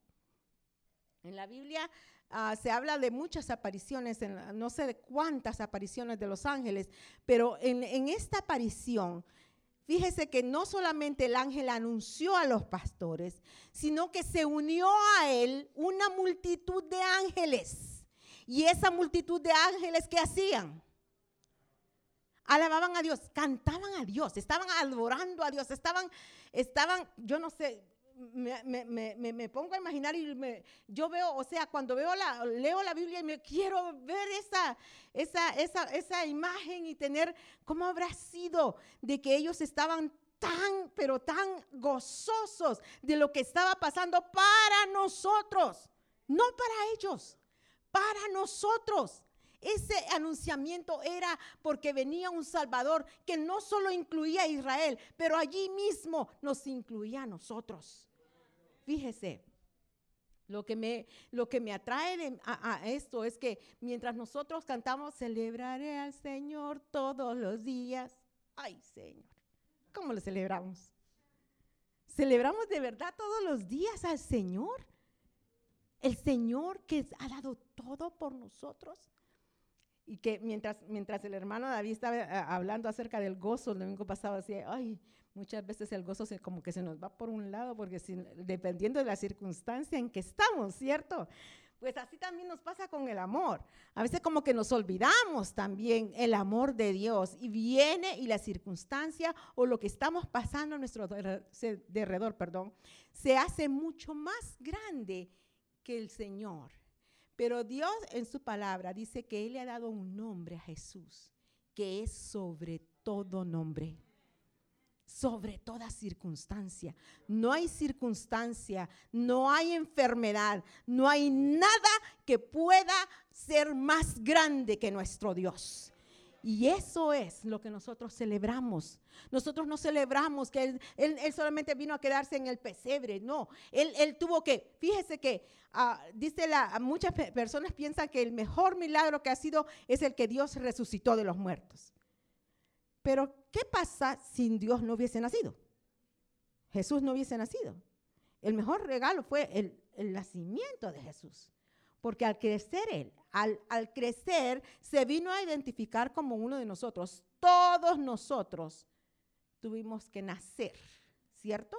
En la Biblia ah, se habla de muchas apariciones, en no sé de cuántas apariciones de los ángeles, pero en, en esta aparición, fíjese que no solamente el ángel anunció a los pastores, sino que se unió a él una multitud de ángeles. Y esa multitud de ángeles, ¿qué hacían? Alababan a Dios, cantaban a Dios, estaban adorando a Dios, estaban, estaban, yo no sé, me, me- me- me- pongo a imaginar y me- yo veo, o sea, cuando veo la, leo la Biblia y me quiero ver esa, esa, esa, esa imagen y tener cómo habrá sido de que ellos estaban tan, pero tan gozosos de lo que estaba pasando para nosotros, no para ellos, para nosotros. Ese anunciamiento era porque venía un Salvador que no solo incluía a Israel, pero allí mismo nos incluía a nosotros. Fíjese, lo que me, lo que me atrae de- a, a esto es que mientras nosotros cantamos, celebraré al Señor todos los días. Ay, Señor, ¿cómo lo celebramos? ¿Celebramos de verdad todos los días al Señor? El Señor que ha dado todo por nosotros. Y que mientras, mientras el hermano David estaba eh, hablando acerca del gozo, el domingo pasado decía, ay, muchas veces el gozo se, como que se nos va por un lado, porque dependiendo de la circunstancia en que estamos, ¿cierto? Pues así también nos pasa con el amor. A veces como que nos olvidamos también el amor de Dios y viene y la circunstancia o lo que estamos pasando a nuestro derredor, perdón, se hace mucho más grande que el Señor. Pero Dios en su palabra dice que Él le ha dado un nombre a Jesús, que es sobre todo nombre, sobre toda circunstancia. No hay circunstancia, no hay enfermedad, no hay nada que pueda ser más grande que nuestro Dios. Y eso es lo que nosotros celebramos. Nosotros no celebramos que Él, solamente vino a quedarse en el pesebre, no. Él, tuvo que, fíjese que, ah, dice la, muchas pe- personas piensan que el mejor milagro que ha sido es el que Dios resucitó de los muertos. Pero ¿qué pasa si Dios no hubiese nacido? Jesús no hubiese nacido. El mejor regalo fue el nacimiento de Jesús. Porque al crecer Él, al, al crecer, se vino a identificar como uno de nosotros. Todos nosotros tuvimos que nacer, ¿cierto?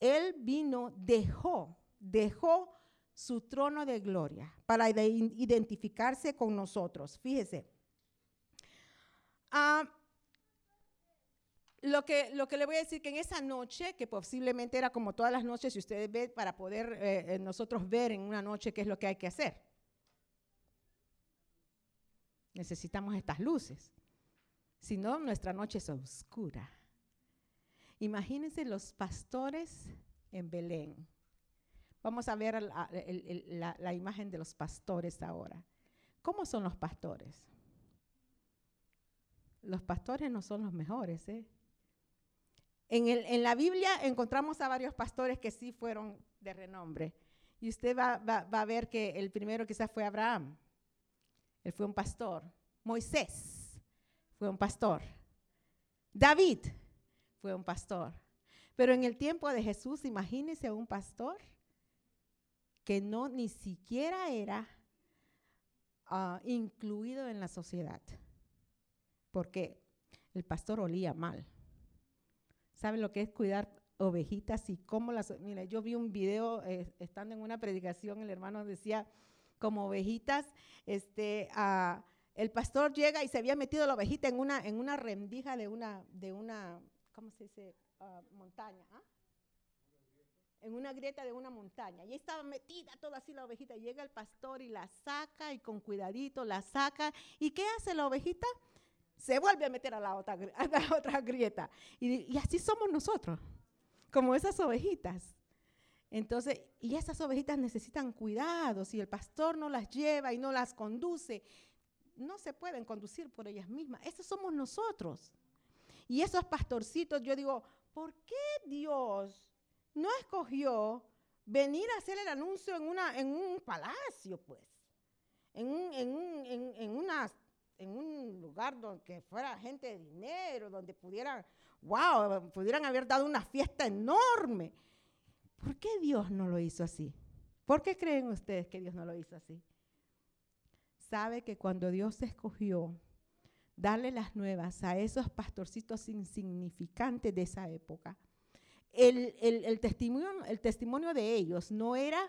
Él vino, dejó, dejó su trono de gloria para ide- identificarse con nosotros. Fíjese. Ah, lo que, lo que le voy a decir que en esa noche, que posiblemente era como todas las noches, si ustedes ven, para poder eh, eh, nosotros ver en una noche qué es lo que hay que hacer. Necesitamos estas luces. Si no, nuestra noche es oscura. Imagínense los pastores en Belén. Vamos a ver la, la imagen de los pastores ahora. ¿Cómo son los pastores? Los pastores no son los mejores, ¿eh? En, la Biblia encontramos a varios pastores que sí fueron de renombre. Y usted va a ver que el primero quizás fue Abraham. Él fue un pastor. Moisés fue un pastor. David fue un pastor. Pero en el tiempo de Jesús, imagínese a un pastor que no ni siquiera era ah, incluido en la sociedad. Porque el pastor olía mal. ¿Saben lo que es cuidar ovejitas y cómo las... Mira, yo vi un video eh, estando en una predicación, el hermano decía, como ovejitas, este, ah, el pastor llega y se había metido la ovejita en una, en una rendija de una, de una, ¿cómo se dice? Ah, montaña. ¿ah? En una grieta de una montaña. Y estaba metida toda así la ovejita. Llega el pastor y la saca y con cuidadito la saca. ¿Y qué hace la ovejita? Se vuelve a meter a la otra, <laughs> a la otra grieta. Y, y así somos nosotros, como esas ovejitas. Entonces, y esas ovejitas necesitan cuidado. Si el pastor no las lleva y no las conduce, no se pueden conducir por ellas mismas. Esos somos nosotros. Y esos pastorcitos, yo digo, ¿por qué Dios no escogió venir a hacer el anuncio en, una, en un palacio, pues? En en en, en una- en un lugar donde fuera gente de dinero, donde pudieran, wow, pudieran haber dado una fiesta enorme. ¿Por qué Dios no lo hizo así? ¿Por qué creen ustedes que Dios no lo hizo así? Sabe que cuando Dios escogió darle las nuevas a esos pastorcitos insignificantes de esa época, el, el- testimonio, el testimonio de ellos no era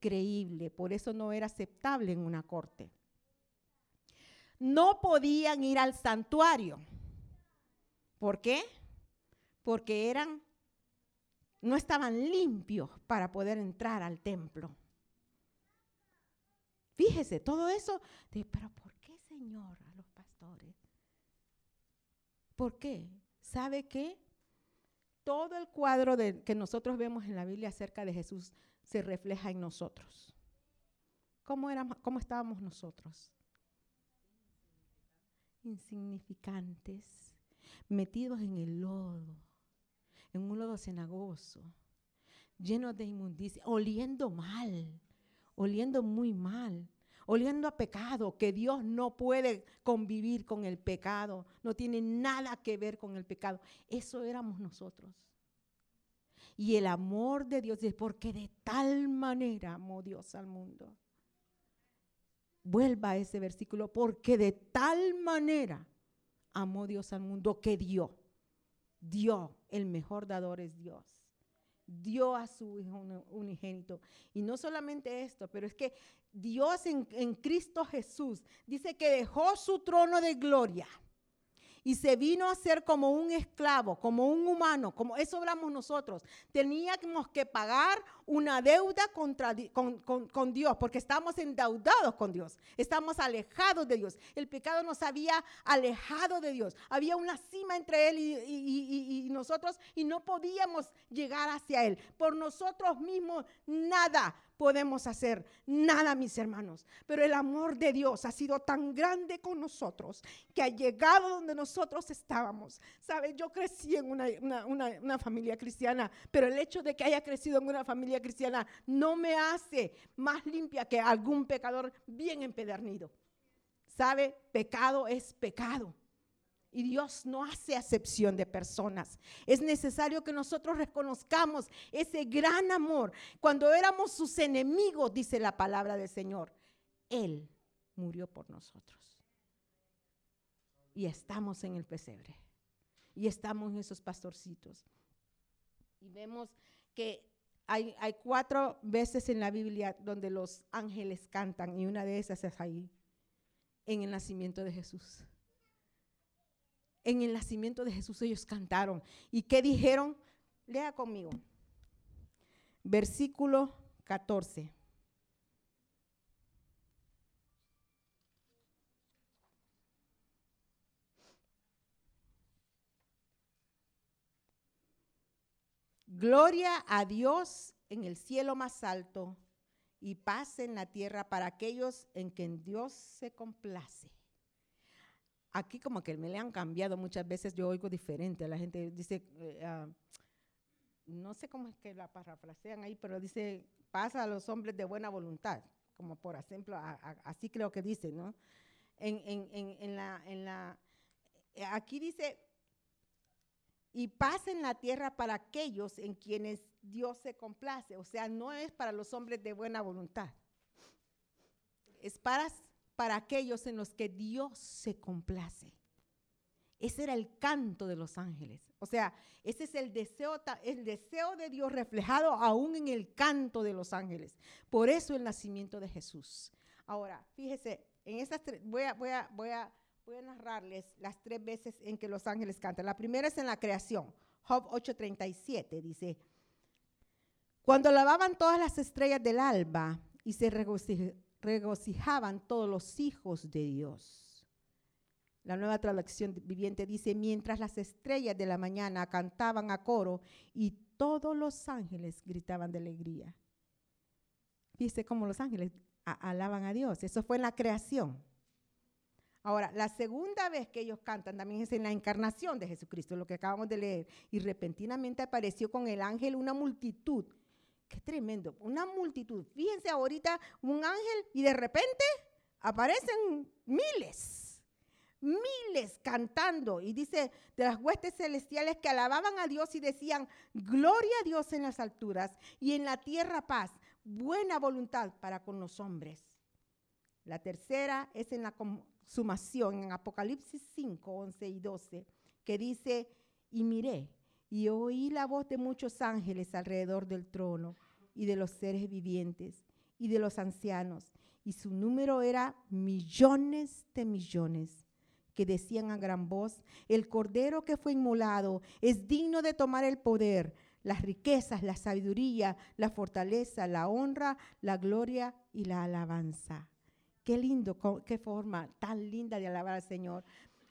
creíble, por eso no era aceptable en una corte. No podían ir al santuario. ¿Por qué? Porque eran, no estaban limpios para poder entrar al templo. Fíjese, todo eso, pero ¿por qué, Señor, a los pastores? ¿Por qué? ¿Sabe qué? Todo el cuadro que nosotros vemos en la Biblia acerca de Jesús se refleja en nosotros. ¿Cómo, éramos, cómo estábamos nosotros? Insignificantes, metidos en el lodo, en un lodo cenagoso, llenos de inmundicia, oliendo mal, oliendo muy mal, oliendo a pecado, que Dios no puede convivir con el pecado, no tiene nada que ver con el pecado. Eso éramos nosotros. Y el amor de Dios es porque de tal manera amó Dios al mundo. Vuelva a ese versículo, porque de tal manera amó Dios al mundo que dio, dio, el mejor dador es Dios dio a su Hijo uni- unigénito. Y no solamente esto, pero es que Dios en, en Cristo Jesús dice que dejó su trono de gloria y se vino a ser como un esclavo, como un humano, como eso hablamos nosotros. Teníamos que pagar una deuda con, Dios, porque estábamos endeudados con Dios, estamos alejados de Dios. El pecado nos había alejado de Dios. Había una cima entre Él y nosotros y no podíamos llegar hacia Él. Por nosotros mismos nada podemos hacer, nada, mis hermanos. Pero el amor de Dios ha sido tan grande con nosotros que ha llegado donde nosotros estábamos. ¿Sabe? Yo crecí en una, una- una- una familia cristiana, pero el hecho de que haya crecido en una familia cristiana no me hace más limpia que algún pecador bien empedernido. ¿Sabe? Pecado es pecado. Y Dios no hace acepción de personas. Es necesario que nosotros reconozcamos ese gran amor. Cuando éramos sus enemigos, dice la palabra del Señor, Él murió por nosotros. Y estamos en el pesebre. Y estamos en esos pastorcitos. Y vemos que hay, hay, cuatro veces en la Biblia donde los ángeles cantan y una de esas es ahí, en el nacimiento de Jesús en el nacimiento de Jesús ellos cantaron. ¿Y qué dijeron? Lea conmigo. Versículo 14. Gloria a Dios en el cielo más alto y paz en la tierra para aquellos en quien Dios se complace aquí como que me le han cambiado muchas veces, yo oigo diferente, la gente dice, eh, ah, no sé cómo es que la parafrasean ahí, pero dice, pasa a los hombres de buena voluntad, como por ejemplo, así creo que dice, ¿no? En, en, la, en la, eh, aquí dice, y paz en la tierra para aquellos en quienes Dios se complace, o sea, no es para los hombres de buena voluntad, es para para aquellos en los que Dios se complace. Ese era el canto de los ángeles. O sea, ese es el deseo, el deseo de Dios reflejado aún en el canto de los ángeles. Por eso el nacimiento de Jesús. Ahora, fíjese, en voy a, voy, a, voy, a, voy narrarles las tres veces en que los ángeles cantan. La primera es en la creación. Job 8:37 dice, cuando lavaban todas las estrellas del alba y se regocijaban, regocijaban todos los hijos de Dios. La nueva traducción viviente dice, mientras las estrellas de la mañana cantaban a coro y todos los ángeles gritaban de alegría. Dice cómo los ángeles alaban a Dios. Eso fue en la creación. Ahora, la segunda vez que ellos cantan también es en la encarnación de Jesucristo, lo que acabamos de leer. Y repentinamente apareció con el ángel una multitud Qué tremendo. Una multitud. Fíjense ahorita un ángel y de repente aparecen miles, miles cantando. Y dice de las huestes celestiales que alababan a Dios y decían, gloria a Dios en las alturas y en la tierra paz, buena voluntad para con los hombres. La tercera es en la consumación, en Apocalipsis 5, 11 y 12, que dice, y miré y oí la voz de muchos ángeles alrededor del trono y de los seres vivientes y de los ancianos. Y su número era millones de millones que decían a gran voz, el cordero que fue inmolado es digno de tomar el poder, las riquezas, la sabiduría, la fortaleza, la honra, la gloria y la alabanza. Qué lindo, qué forma tan linda de alabar al Señor.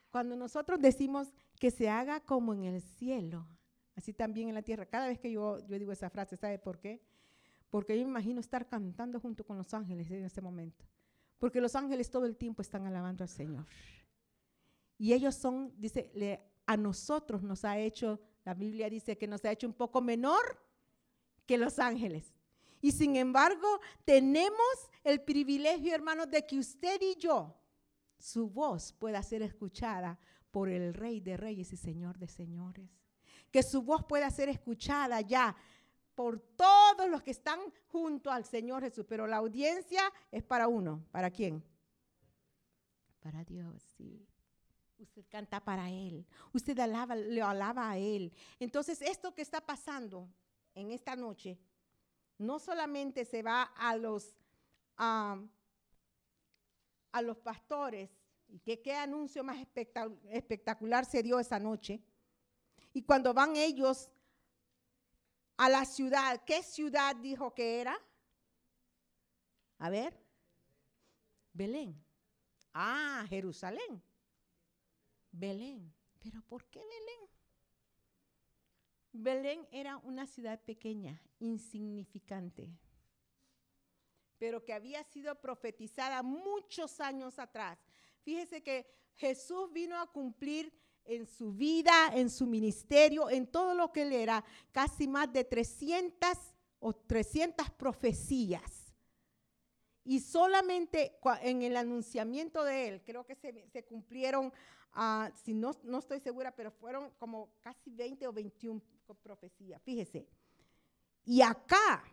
Cuando nosotros decimos que se haga como en el cielo, así también en la tierra. Cada vez que yo, digo esa frase, ¿sabe por qué? Porque yo me imagino estar cantando junto con los ángeles en ese momento. Porque los ángeles todo el tiempo están alabando al Señor. Y ellos son, dice, a nosotros nos ha hecho, la Biblia dice que nos ha hecho un poco menor que los ángeles. Y sin embargo, tenemos el privilegio, hermanos, de que usted y yo, su voz pueda ser escuchada por el Rey de Reyes y Señor de Señores que su voz pueda ser escuchada ya por todos los que están junto al Señor Jesús. Pero la audiencia es para uno. ¿Para quién? Para Dios, sí. Usted canta para Él. Usted alaba, le alaba a Él. Entonces, esto que está pasando en esta noche, no solamente se va a los, a los pastores, y que qué anuncio más espectacular se dio esa noche, y cuando van ellos a la ciudad, ¿qué ciudad dijo que era? A ver, Belén. Ah, Jerusalén. Belén. ¿Pero por qué Belén? Belén era una ciudad pequeña, insignificante, pero que había sido profetizada muchos años atrás. Fíjese que Jesús vino a cumplir en su vida, en su ministerio, en todo lo que él era, casi más de 300 o 300 profecías. Y solamente en el anunciamiento de él, creo que se, cumplieron ah, si no, no estoy segura, pero fueron como casi 20 o 21 profecías, fíjese. Y acá,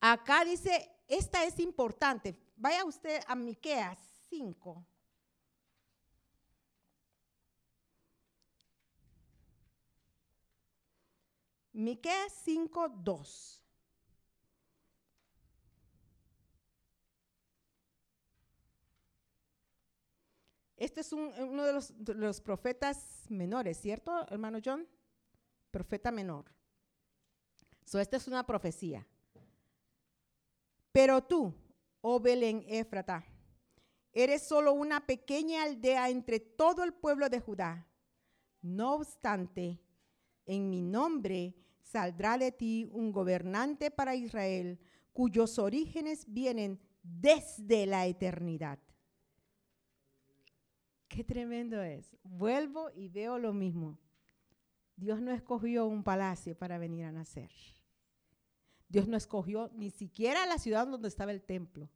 acá dice, esta es importante. Vaya usted a Miqueas 5. Miqueas 5, 2. Este es uno de los, profetas menores, ¿cierto, hermano John? Profeta menor. So, esta es una profecía. Pero tú, oh Belén Éfrata, eres solo una pequeña aldea entre todo el pueblo de Judá. No obstante, en mi nombre saldrá de ti un gobernante para Israel, cuyos orígenes vienen desde la eternidad. Qué tremendo es. Vuelvo y veo lo mismo. Dios no escogió un palacio para venir a nacer. Dios no escogió ni siquiera la ciudad donde estaba el templo.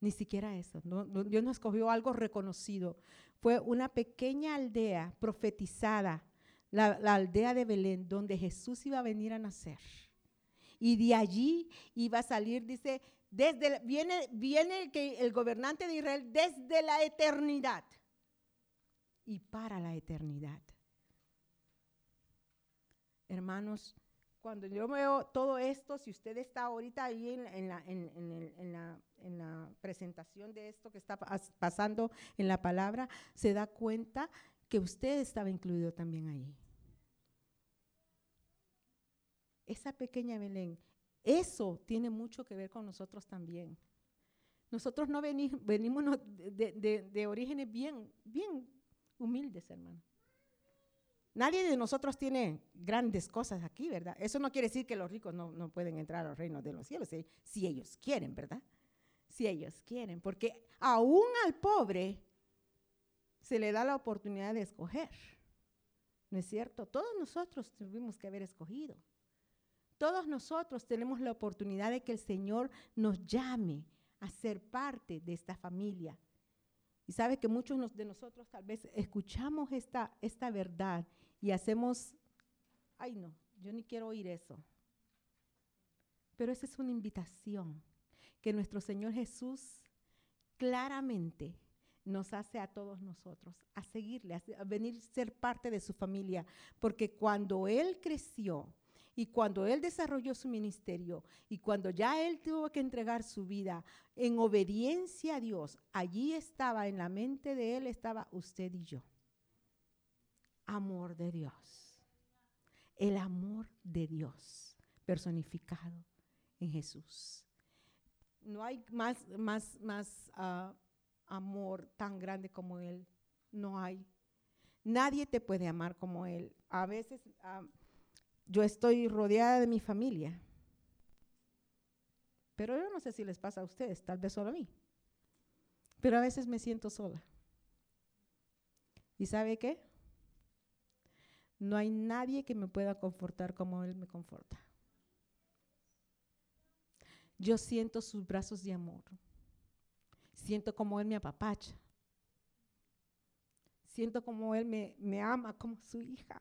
Ni siquiera eso. Dios no escogió algo reconocido. Fue una pequeña aldea profetizada, la, aldea de Belén, donde Jesús iba a venir a nacer. Y de allí iba a salir, dice, desde, viene, viene que el gobernante de Israel desde la eternidad y para la eternidad. Hermanos, cuando yo veo todo esto, si usted está ahorita ahí en, la, en, la, presentación de esto que está pasando en la palabra, se da cuenta que usted estaba incluido también ahí. Esa pequeña Belén, eso tiene mucho que ver con nosotros también. Nosotros no venimos, de, de orígenes bien, bien humildes, hermano. Nadie de nosotros tiene grandes cosas aquí, ¿verdad? Eso no quiere decir que los ricos no, pueden entrar al reino de los cielos, si, si ellos quieren, ¿verdad? Si ellos quieren, porque aún al pobre se le da la oportunidad de escoger. ¿No es cierto? Todos nosotros tuvimos que haber escogido. Todos nosotros tenemos la oportunidad de que el Señor nos llame a ser parte de esta familia. Y sabe que muchos de nosotros tal vez escuchamos esta, esta verdad y hacemos, ay no, yo ni quiero oír eso. Pero esa es una invitación que nuestro Señor Jesús claramente nos hace a todos nosotros, a seguirle, a, venir a ser parte de su familia, porque cuando Él creció y cuando Él desarrolló su ministerio y cuando ya Él tuvo que entregar su vida en obediencia a Dios, allí estaba en la mente de Él, estaba usted y yo amor de Dios. El amor de Dios personificado en Jesús. No hay más, más, más ah, amor tan grande como Él. No hay. Nadie te puede amar como Él. A veces ah, yo estoy rodeada de mi familia. Pero yo no sé si les pasa a ustedes, tal vez solo a mí. Pero a veces me siento sola. ¿Y sabe qué? No hay nadie que me pueda confortar como Él me conforta. Yo siento sus brazos de amor. Siento como Él me apapacha. Siento como Él me, me ama como su hija.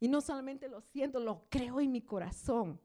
Y no solamente lo siento, lo creo en mi corazón,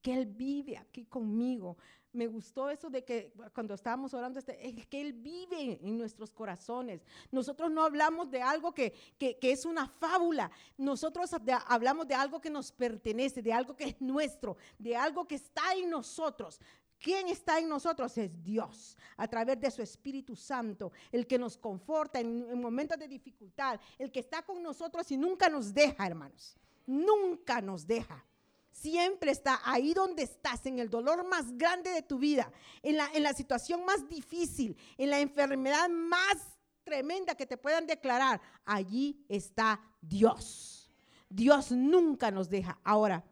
que Él vive aquí conmigo me gustó eso de que cuando estábamos orando, este, es que Él vive en nuestros corazones. Nosotros no hablamos de algo que, es una fábula. Nosotros hablamos de algo que nos pertenece, de algo que es nuestro, de algo que está en nosotros. ¿Quién está en nosotros? Es Dios, a través de su Espíritu Santo, el que nos conforta en, en momentos de dificultad, el que está con nosotros y nunca nos deja, hermanos. Nunca nos deja siempre está ahí donde estás, en el dolor más grande de tu vida, en la, en la situación más difícil, en la enfermedad más tremenda que te puedan declarar. Allí está Dios. Dios nunca nos deja. Ahora,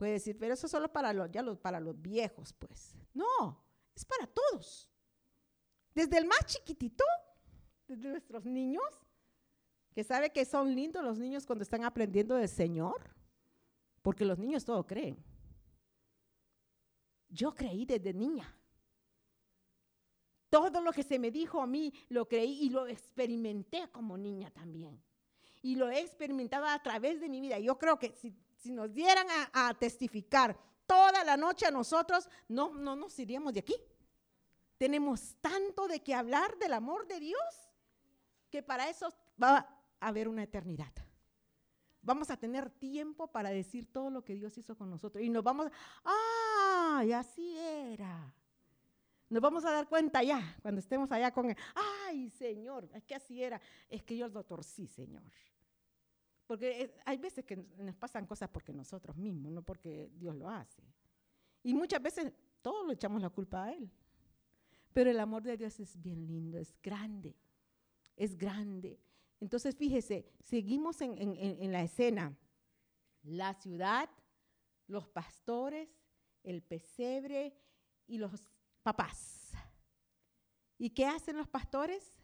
puede decir, pero eso es solo para los, ya los, para los viejos, pues. No, es para todos. Desde el más chiquitito, desde nuestros niños, que sabe que son lindos los niños cuando están aprendiendo del Señor porque los niños todo creen. Yo creí desde niña. Todo lo que se me dijo a mí lo creí y lo experimenté como niña también. Y lo he experimentado a través de mi vida. Yo creo que si, nos dieran a, testificar toda la noche a nosotros, no, no nos iríamos de aquí. Tenemos tanto de que hablar del amor de Dios que para eso va a haber una eternidad. Vamos a tener tiempo para decir todo lo que Dios hizo con nosotros. Y nos vamos, ¡ah! Y así era. Nos vamos a dar cuenta ya, cuando estemos allá con él. ¡Ay, Señor! Es que así era. Es que yo lo torcí, Señor. Porque hay veces que nos pasan cosas porque nosotros mismos, no porque Dios lo hace. Y muchas veces todos le echamos la culpa a Él. Pero el amor de Dios es bien lindo, es grande, es grande. Entonces, fíjese, seguimos en, la escena. La ciudad, los pastores, el pesebre y los papás. ¿Y qué hacen los pastores?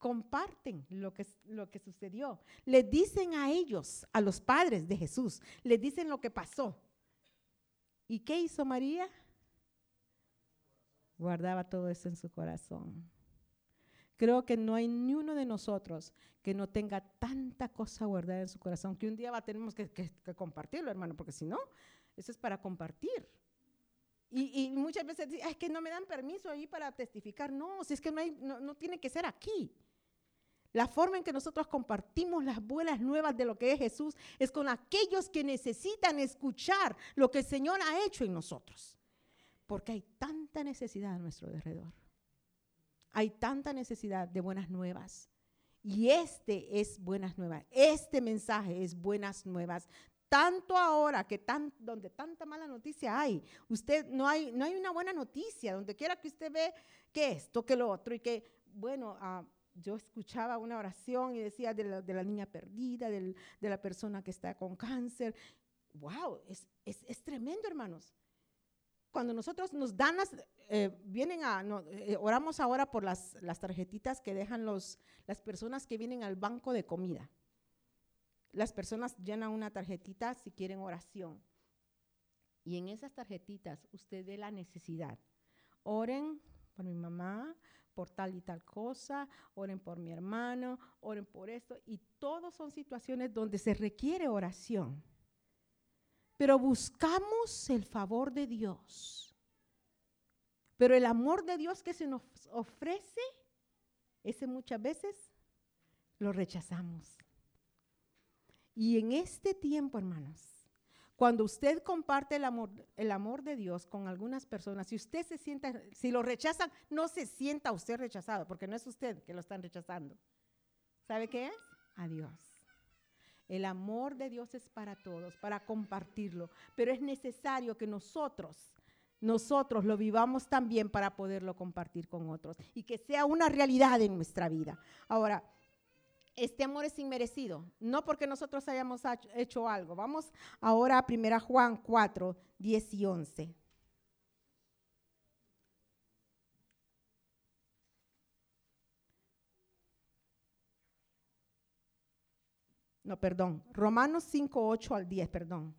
Comparten lo que, lo que sucedió. Le dicen a ellos, a los padres de Jesús, les dicen lo que pasó. ¿Y qué hizo María? Guardaba todo eso en su corazón. Creo que no hay ni uno de nosotros que no tenga tanta cosa guardada en su corazón que un día va, tenemos que, compartirlo, hermano, porque si no, eso es para compartir. Y, muchas veces dicen, es que no me dan permiso ahí para testificar. No, si es que no, hay, no, tiene que ser aquí. La forma en que nosotros compartimos las buenas nuevas de lo que es Jesús es con aquellos que necesitan escuchar lo que el Señor ha hecho en nosotros. Porque hay tanta necesidad a nuestro alrededor. Hay tanta necesidad de buenas nuevas. Y este es buenas nuevas. Este mensaje es buenas nuevas. Tanto ahora que tan, donde tanta mala noticia hay, usted no hay, no hay una buena noticia. Donde quiera que usted ve que esto, que lo otro, y que, bueno, ah, yo escuchaba una oración y decía de la, niña perdida, de la persona que está con cáncer. ¡Wow! Es, es, es tremendo, hermanos cuando nosotros nos dan las, eh, vienen a, eh, oramos ahora por las, las tarjetitas que dejan los, las personas que vienen al banco de comida. Las personas llenan una tarjetita si quieren oración. Y en esas tarjetitas usted ve la necesidad. Oren por mi mamá, por tal y tal cosa, oren por mi hermano, oren por esto. Y todos son situaciones donde se requiere oración pero buscamos el favor de Dios. Pero el amor de Dios que se nos ofrece, ese muchas veces lo rechazamos. Y en este tiempo, hermanos, cuando usted comparte el amor, de Dios con algunas personas, si usted se sienta, si lo rechazan, no se sienta usted rechazado, porque no es usted que lo están rechazando. ¿Sabe qué es? A Dios. El amor de Dios es para todos, para compartirlo, pero es necesario que nosotros, nosotros lo vivamos también para poderlo compartir con otros y que sea una realidad en nuestra vida. Ahora, este amor es inmerecido, no porque nosotros hayamos hecho algo. Vamos ahora a 1 Juan 4, 10 y 11. No, perdón. Romanos 5, 8 al 10, perdón.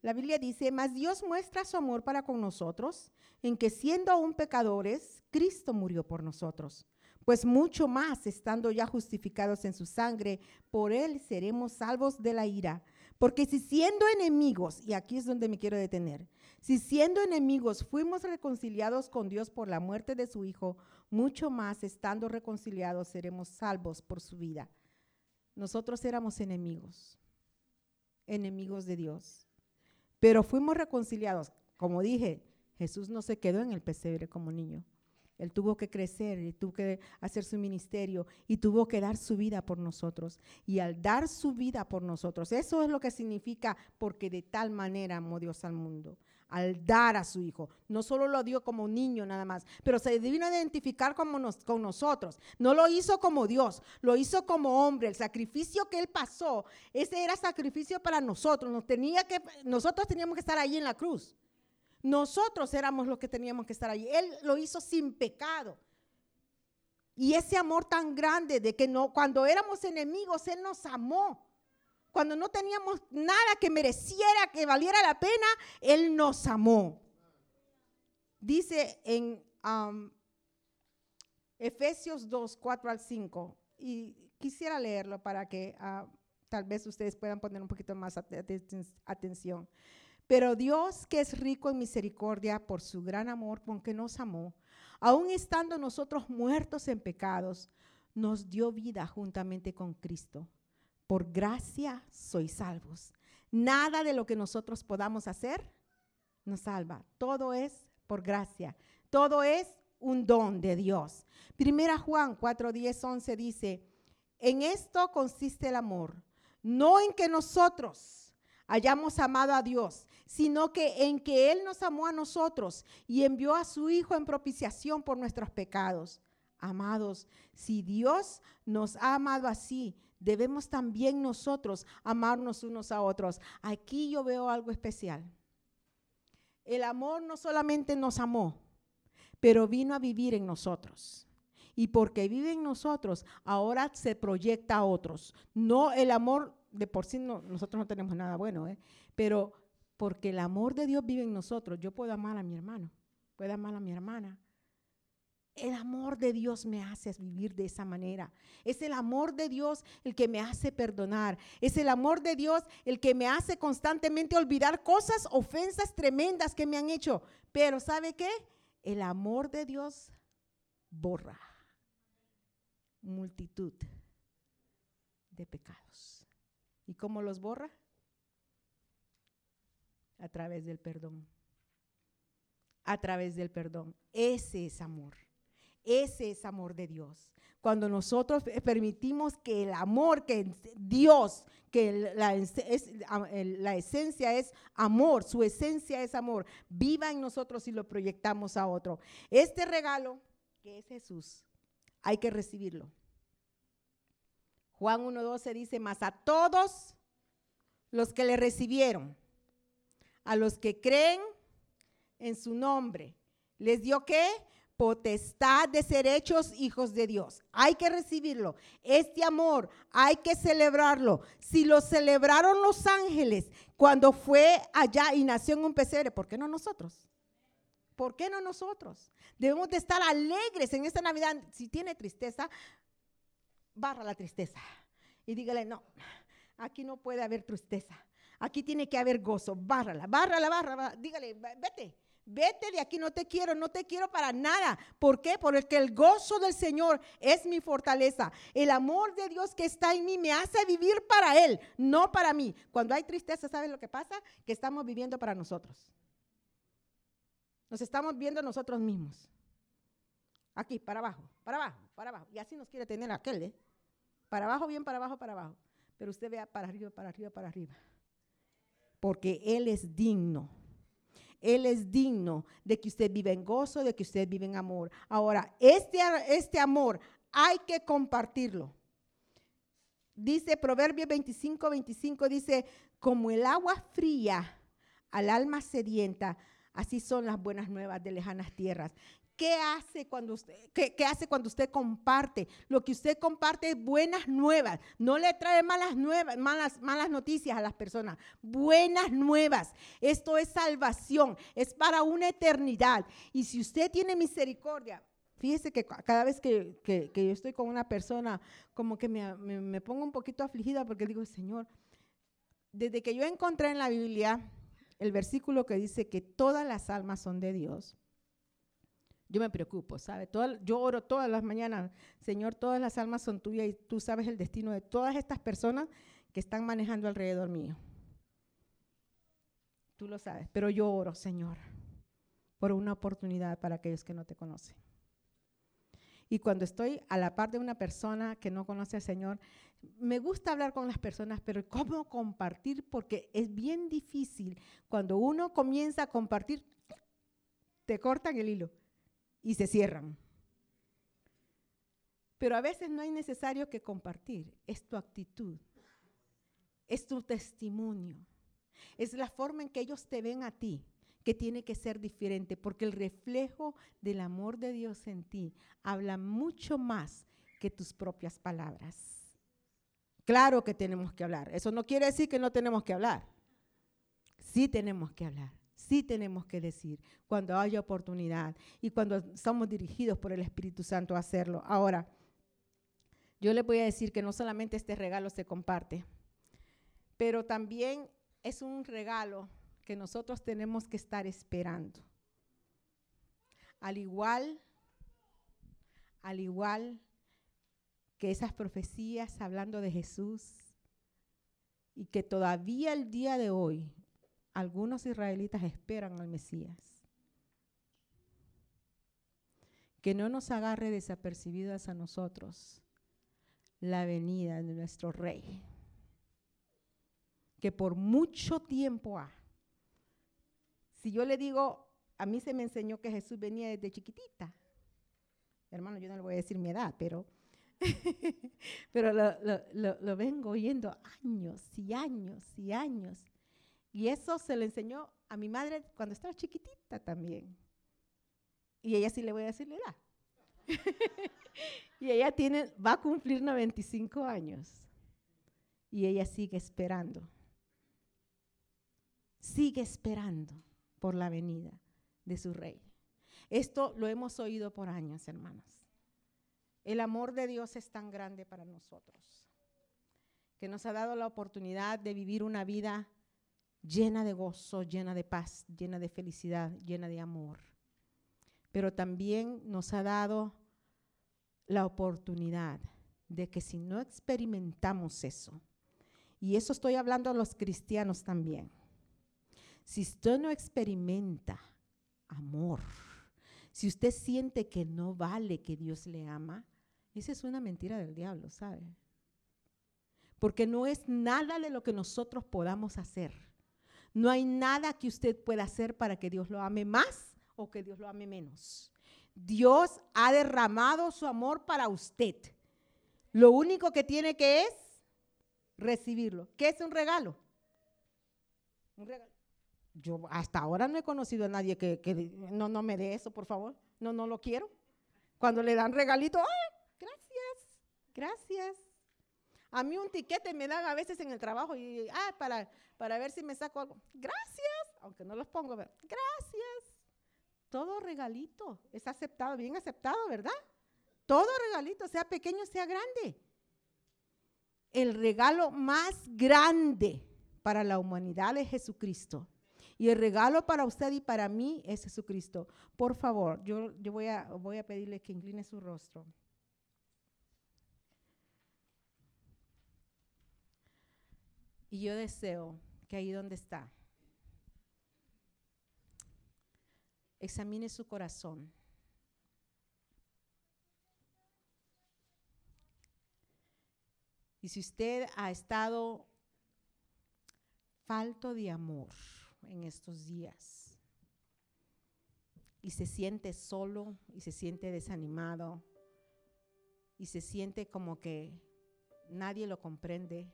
La Biblia dice, mas Dios muestra su amor para con nosotros, en que siendo aún pecadores, Cristo murió por nosotros. Pues mucho más, estando ya justificados en su sangre, por él seremos salvos de la ira. Porque si siendo enemigos, y aquí es donde me quiero detener, si siendo enemigos fuimos reconciliados con Dios por la muerte de su Hijo, mucho más estando reconciliados seremos salvos por su vida. Nosotros éramos enemigos, enemigos de Dios, pero fuimos reconciliados. Como dije, Jesús no se quedó en el pesebre como niño. Él tuvo que crecer y tuvo que hacer su ministerio y tuvo que dar su vida por nosotros. Y al dar su vida por nosotros, eso es lo que significa porque de tal manera amó Dios al mundo. Al dar a su hijo. No solo lo dio como niño nada más, pero se vino a identificar con nosotros. No lo hizo como Dios, lo hizo como hombre. El sacrificio que él pasó, ese era sacrificio para nosotros. Nos tenía que, nosotros teníamos que estar ahí en la cruz. Nosotros éramos los que teníamos que estar allí. Él lo hizo sin pecado. Y ese amor tan grande de que no, cuando éramos enemigos, Él nos amó. Cuando no teníamos nada que mereciera, que valiera la pena, Él nos amó. Dice en um, Efesios 2, 4 al 5, y quisiera leerlo para que uh, tal vez ustedes puedan poner un poquito más atención. Pero Dios, que es rico en misericordia por su gran amor con que nos amó, aun estando nosotros muertos en pecados, nos dio vida juntamente con Cristo. Por gracia sois salvos. Nada de lo que nosotros podamos hacer nos salva. Todo es por gracia. Todo es un don de Dios. Primera Juan 4, 10, 11 dice, en esto consiste el amor, no en que nosotros hayamos amado a Dios, sino que en que Él nos amó a nosotros y envió a su Hijo en propiciación por nuestros pecados. Amados, si Dios nos ha amado así, debemos también nosotros amarnos unos a otros. Aquí yo veo algo especial. El amor no solamente nos amó, pero vino a vivir en nosotros. Y porque vive en nosotros, ahora se proyecta a otros. No el amor de por sí, nosotros no tenemos nada bueno, ¿eh? pero porque el amor de Dios vive en nosotros, yo puedo amar a mi hermano, puedo amar a mi hermana. El amor de Dios me hace vivir de esa manera. Es el amor de Dios el que me hace perdonar. Es el amor de Dios el que me hace constantemente olvidar cosas, ofensas tremendas que me han hecho. Pero ¿sabe qué? El amor de Dios borra multitud de pecados. ¿Y cómo los borra? A través del perdón. A través del perdón. Ese es amor. Ese es amor de Dios. Cuando nosotros permitimos que el amor que Dios, que la, esencia es amor, su esencia es amor, viva en nosotros y lo proyectamos a otro. Este regalo, que es Jesús, hay que recibirlo. Juan 1.12 dice, más a todos los que le recibieron, a los que creen en su nombre, les dio qué? Potestad de ser hechos hijos de Dios. Hay que recibirlo. Este amor hay que celebrarlo. Si lo celebraron los ángeles cuando fue allá y nació en un pesebre, ¿por qué no nosotros? ¿Por qué no nosotros? Debemos de estar alegres en esta Navidad. Si tiene tristeza, barra la tristeza y dígale, no, aquí no puede haber tristeza, aquí tiene que haber gozo, bárrala, bárrala, bárrala, dígale, vete, vete de aquí, no te quiero, no te quiero para nada. ¿Por qué? Porque el gozo del Señor es mi fortaleza. El amor de Dios que está en mí me hace vivir para Él, no para mí. Cuando hay tristeza, ¿sabes lo que pasa? Que estamos viviendo para nosotros. Nos estamos viendo nosotros mismos. Aquí, para abajo, para abajo, para abajo. Y así nos quiere tener aquel, ¿eh? Para abajo, bien, para abajo, para abajo. Pero usted vea para arriba, para arriba, para arriba. Porque Él es digno. Él es digno de que usted viva en gozo, de que usted vive en amor. Ahora, este, este amor hay que compartirlo. Dice Proverbio 25, 25, dice, como el agua fría al alma sedienta, así son las buenas nuevas de lejanas tierras. ¿Qué hace, cuando usted, qué, hace cuando usted comparte? Lo que usted comparte es buenas nuevas. No le trae malas, nuevas, malas, malas noticias a las personas. Buenas nuevas. Esto es salvación. Es para una eternidad. Y si usted tiene misericordia, fíjese que cada vez que, yo estoy con una persona, como que me, me pongo un poquito afligida porque digo, Señor, desde que yo encontré en la Biblia el versículo que dice que todas las almas son de Dios yo me preocupo, ¿sabe? yo oro todas las mañanas, Señor, todas las almas son tuyas y tú sabes el destino de todas estas personas que están manejando alrededor mío. Tú lo sabes, pero yo oro, Señor, por una oportunidad para aquellos que no te conocen. Y cuando estoy a la par de una persona que no conoce al Señor, me gusta hablar con las personas, pero ¿cómo compartir? Porque es bien difícil. Cuando uno comienza a compartir, te cortan el hilo y se cierran. Pero a veces no hay necesario que compartir, es tu actitud, es tu testimonio, es la forma en que ellos te ven a ti, que tiene que ser diferente, porque el reflejo del amor de Dios en ti habla mucho más que tus propias palabras. Claro que tenemos que hablar. Eso no quiere decir que no tenemos que hablar. Sí tenemos que hablar. Sí tenemos que decir cuando haya oportunidad y cuando somos dirigidos por el Espíritu Santo a hacerlo. Ahora, yo les voy a decir que no solamente este regalo se comparte, pero también es un regalo que nosotros tenemos que estar esperando. Al igual, al igual que esas profecías hablando de Jesús y que todavía el día de hoy algunos israelitas esperan al Mesías. Que no nos agarre desapercibidas a nosotros la venida de nuestro rey, que por mucho tiempo ha. Si yo le digo, a mí se me enseñó que Jesús venía desde chiquitita. Hermano, yo no le voy a decir mi edad, pero, <laughs> pero lo vengo oyendo años y años y años. Y eso se le enseñó a mi madre cuando estaba chiquitita también. Y ella sí le voy a decir la edad. <laughs> y ella tiene, va a cumplir 95 años. Y ella sigue esperando. Sigue esperando por la venida de su rey. Esto lo hemos oído por años, hermanos. El amor de Dios es tan grande para nosotros, que nos ha dado la oportunidad de vivir una vida llena de gozo, llena de paz, llena de felicidad, llena de amor. Pero también nos ha dado la oportunidad de que si no experimentamos eso, y eso estoy hablando a los cristianos también, si usted no experimenta amor, si usted siente que no vale que Dios le ama, esa es una mentira del diablo, ¿sabe? Porque no es nada de lo que nosotros podamos hacer. No hay nada que usted pueda hacer para que Dios lo ame más o que Dios lo ame menos. Dios ha derramado su amor para usted. Lo único que tiene que es recibirlo. ¿Qué es un regalo? Yo hasta ahora no he conocido a nadie que, no, no me dé eso, por favor. No, no lo quiero. Cuando le dan regalito. Gracias, gracias. A mí un tiquete me dan a veces en el trabajo y, ah, para, para ver si me saco algo. Gracias, aunque no los pongo, gracias. Todo regalito es aceptado, bien aceptado, ¿verdad? Todo regalito, sea pequeño, sea grande. El regalo más grande para la humanidad es Jesucristo. Y el regalo para usted y para mí es Jesucristo. Por favor, yo, yo voy, a, voy a pedirle que incline su rostro. Y yo deseo que ahí donde está, examine su corazón. Y si usted ha estado falto de amor en estos días y se siente solo y se siente desanimado y se siente como que nadie lo comprende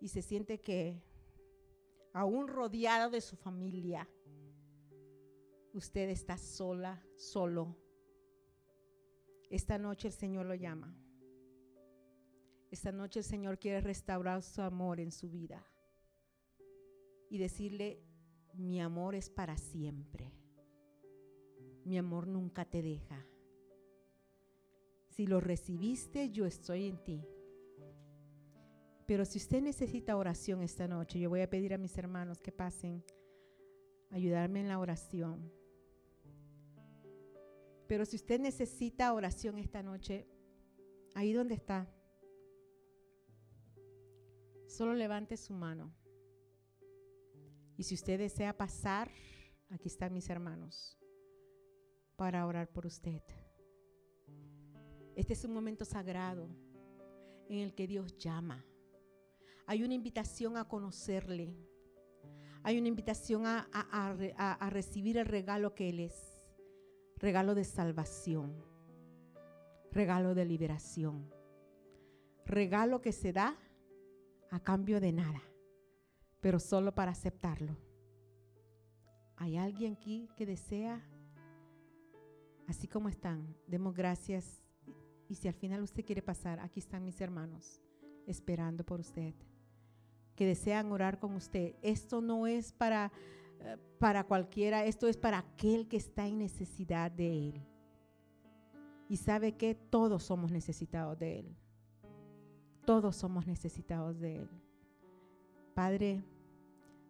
y se siente que aún rodeado de su familia, usted está sola, solo. Esta noche el Señor lo llama. Esta noche el Señor quiere restaurar su amor en su vida y decirle, mi amor es para siempre. Mi amor nunca te deja. Si lo recibiste, yo estoy en ti. Pero si usted necesita oración esta noche, yo voy a pedir a mis hermanos que pasen a ayudarme en la oración. Pero si usted necesita oración esta noche, ahí donde está, solo levante su mano. Y si usted desea pasar, aquí están mis hermanos, para orar por usted. Este es un momento sagrado en el que Dios llama hay una invitación a conocerle. Hay una invitación a, recibir el regalo que Él es. Regalo de salvación. Regalo de liberación. Regalo que se da a cambio de nada, pero solo para aceptarlo. ¿Hay alguien aquí que desea, así como están, demos gracias? Y si al final usted quiere pasar, aquí están mis hermanos esperando por usted, que desean orar con usted. Esto no es para, eh, para cualquiera, esto es para aquel que está en necesidad de Él. Y sabe que todos somos necesitados de Él. Todos somos necesitados de Él. Padre,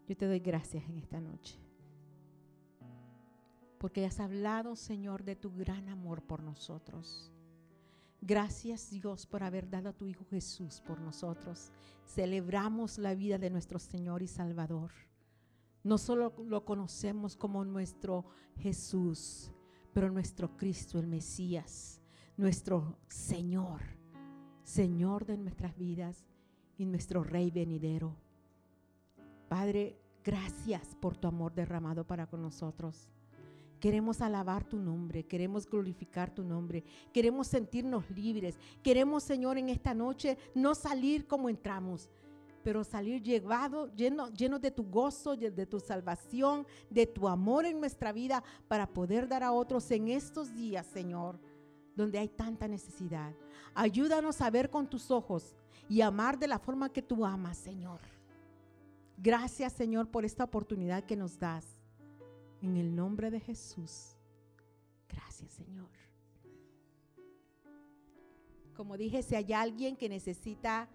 yo te doy gracias en esta noche. Porque has hablado, Señor, de tu gran amor por nosotros. Gracias Dios por haber dado a tu Hijo Jesús por nosotros. Celebramos la vida de nuestro Señor y Salvador. No solo lo conocemos como nuestro Jesús, pero nuestro Cristo, el Mesías, nuestro Señor, Señor de nuestras vidas y nuestro Rey venidero. Padre, gracias por tu amor derramado para con nosotros. Queremos alabar tu nombre, queremos glorificar tu nombre, queremos sentirnos libres. Queremos, Señor, en esta noche no salir como entramos, pero salir llevado, lleno, lleno de tu gozo, de tu salvación, de tu amor en nuestra vida para poder dar a otros en estos días, Señor, donde hay tanta necesidad. Ayúdanos a ver con tus ojos y amar de la forma que tú amas, Señor. Gracias, Señor, por esta oportunidad que nos das. En el nombre de Jesús. Gracias, Señor. Como dije, si hay alguien que necesita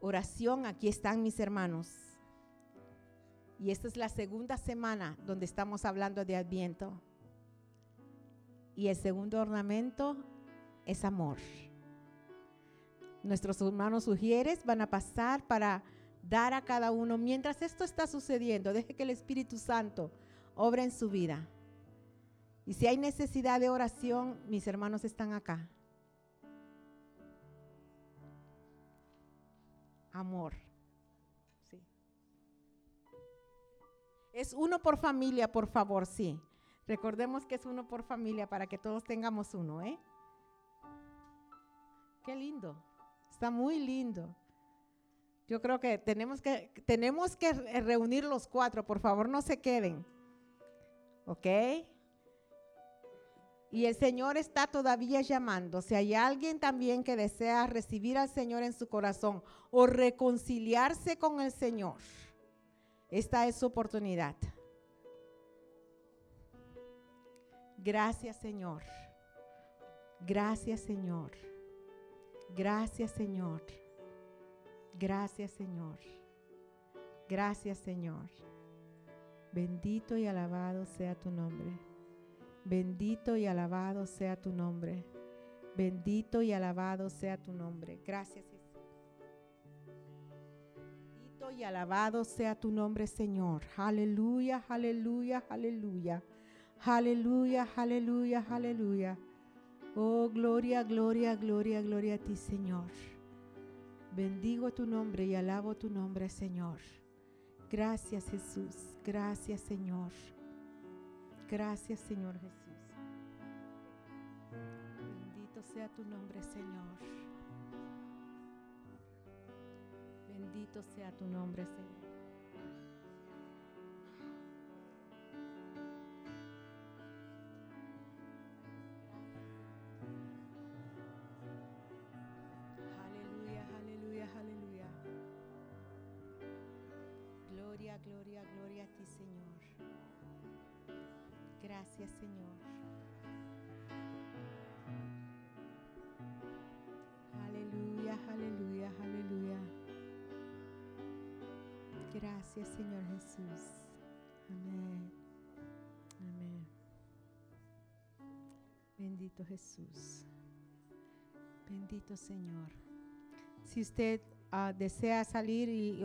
oración, aquí están mis hermanos. Y esta es la segunda semana donde estamos hablando de Adviento. Y el segundo ornamento es amor. Nuestros hermanos sugieres van a pasar para dar a cada uno. Mientras esto está sucediendo, deje que el Espíritu Santo obra en su vida. Y si hay necesidad de oración, mis hermanos están acá. Amor. Sí. Es uno por familia, por favor, sí. Recordemos que es uno por familia para que todos tengamos uno, ¿eh? Qué lindo. Está muy lindo. Yo creo que tenemos que tenemos que reunir los cuatro, por favor, no se queden. ¿Ok? Y el Señor está todavía llamando. Si hay alguien también que desea recibir al Señor en su corazón o reconciliarse con el Señor, esta es su oportunidad. Gracias Señor. Gracias Señor. Gracias Señor. Gracias Señor. Gracias Señor. Bendito y alabado sea tu nombre. Bendito y alabado sea tu nombre. Bendito y alabado sea tu nombre. Gracias Jesús. Bendito y alabado sea tu nombre, Señor. Aleluya, aleluya, aleluya. Aleluya, aleluya, aleluya. Oh, gloria, gloria, gloria, gloria a ti, Señor. Bendigo tu nombre y alabo tu nombre, Señor. Gracias, Jesús. Gracias Señor. Gracias Señor Jesús. Bendito sea tu nombre Señor. Bendito sea tu nombre Señor. Gracias, Señor. Aleluya, aleluya, aleluya. Gracias, Señor Jesús. Amén. Amén. Bendito Jesús. Bendito Señor. Si usted uh, desea salir y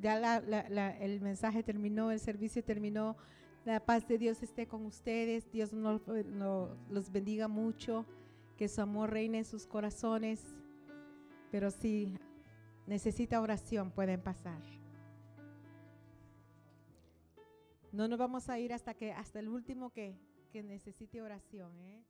ya la, el mensaje terminó, el servicio terminó, la paz de Dios esté con ustedes. Dios nos, los bendiga mucho. Que su amor reine en sus corazones. Pero si necesita oración, pueden pasar. No nos vamos a ir hasta que hasta el último que, que necesite oración. ¿eh?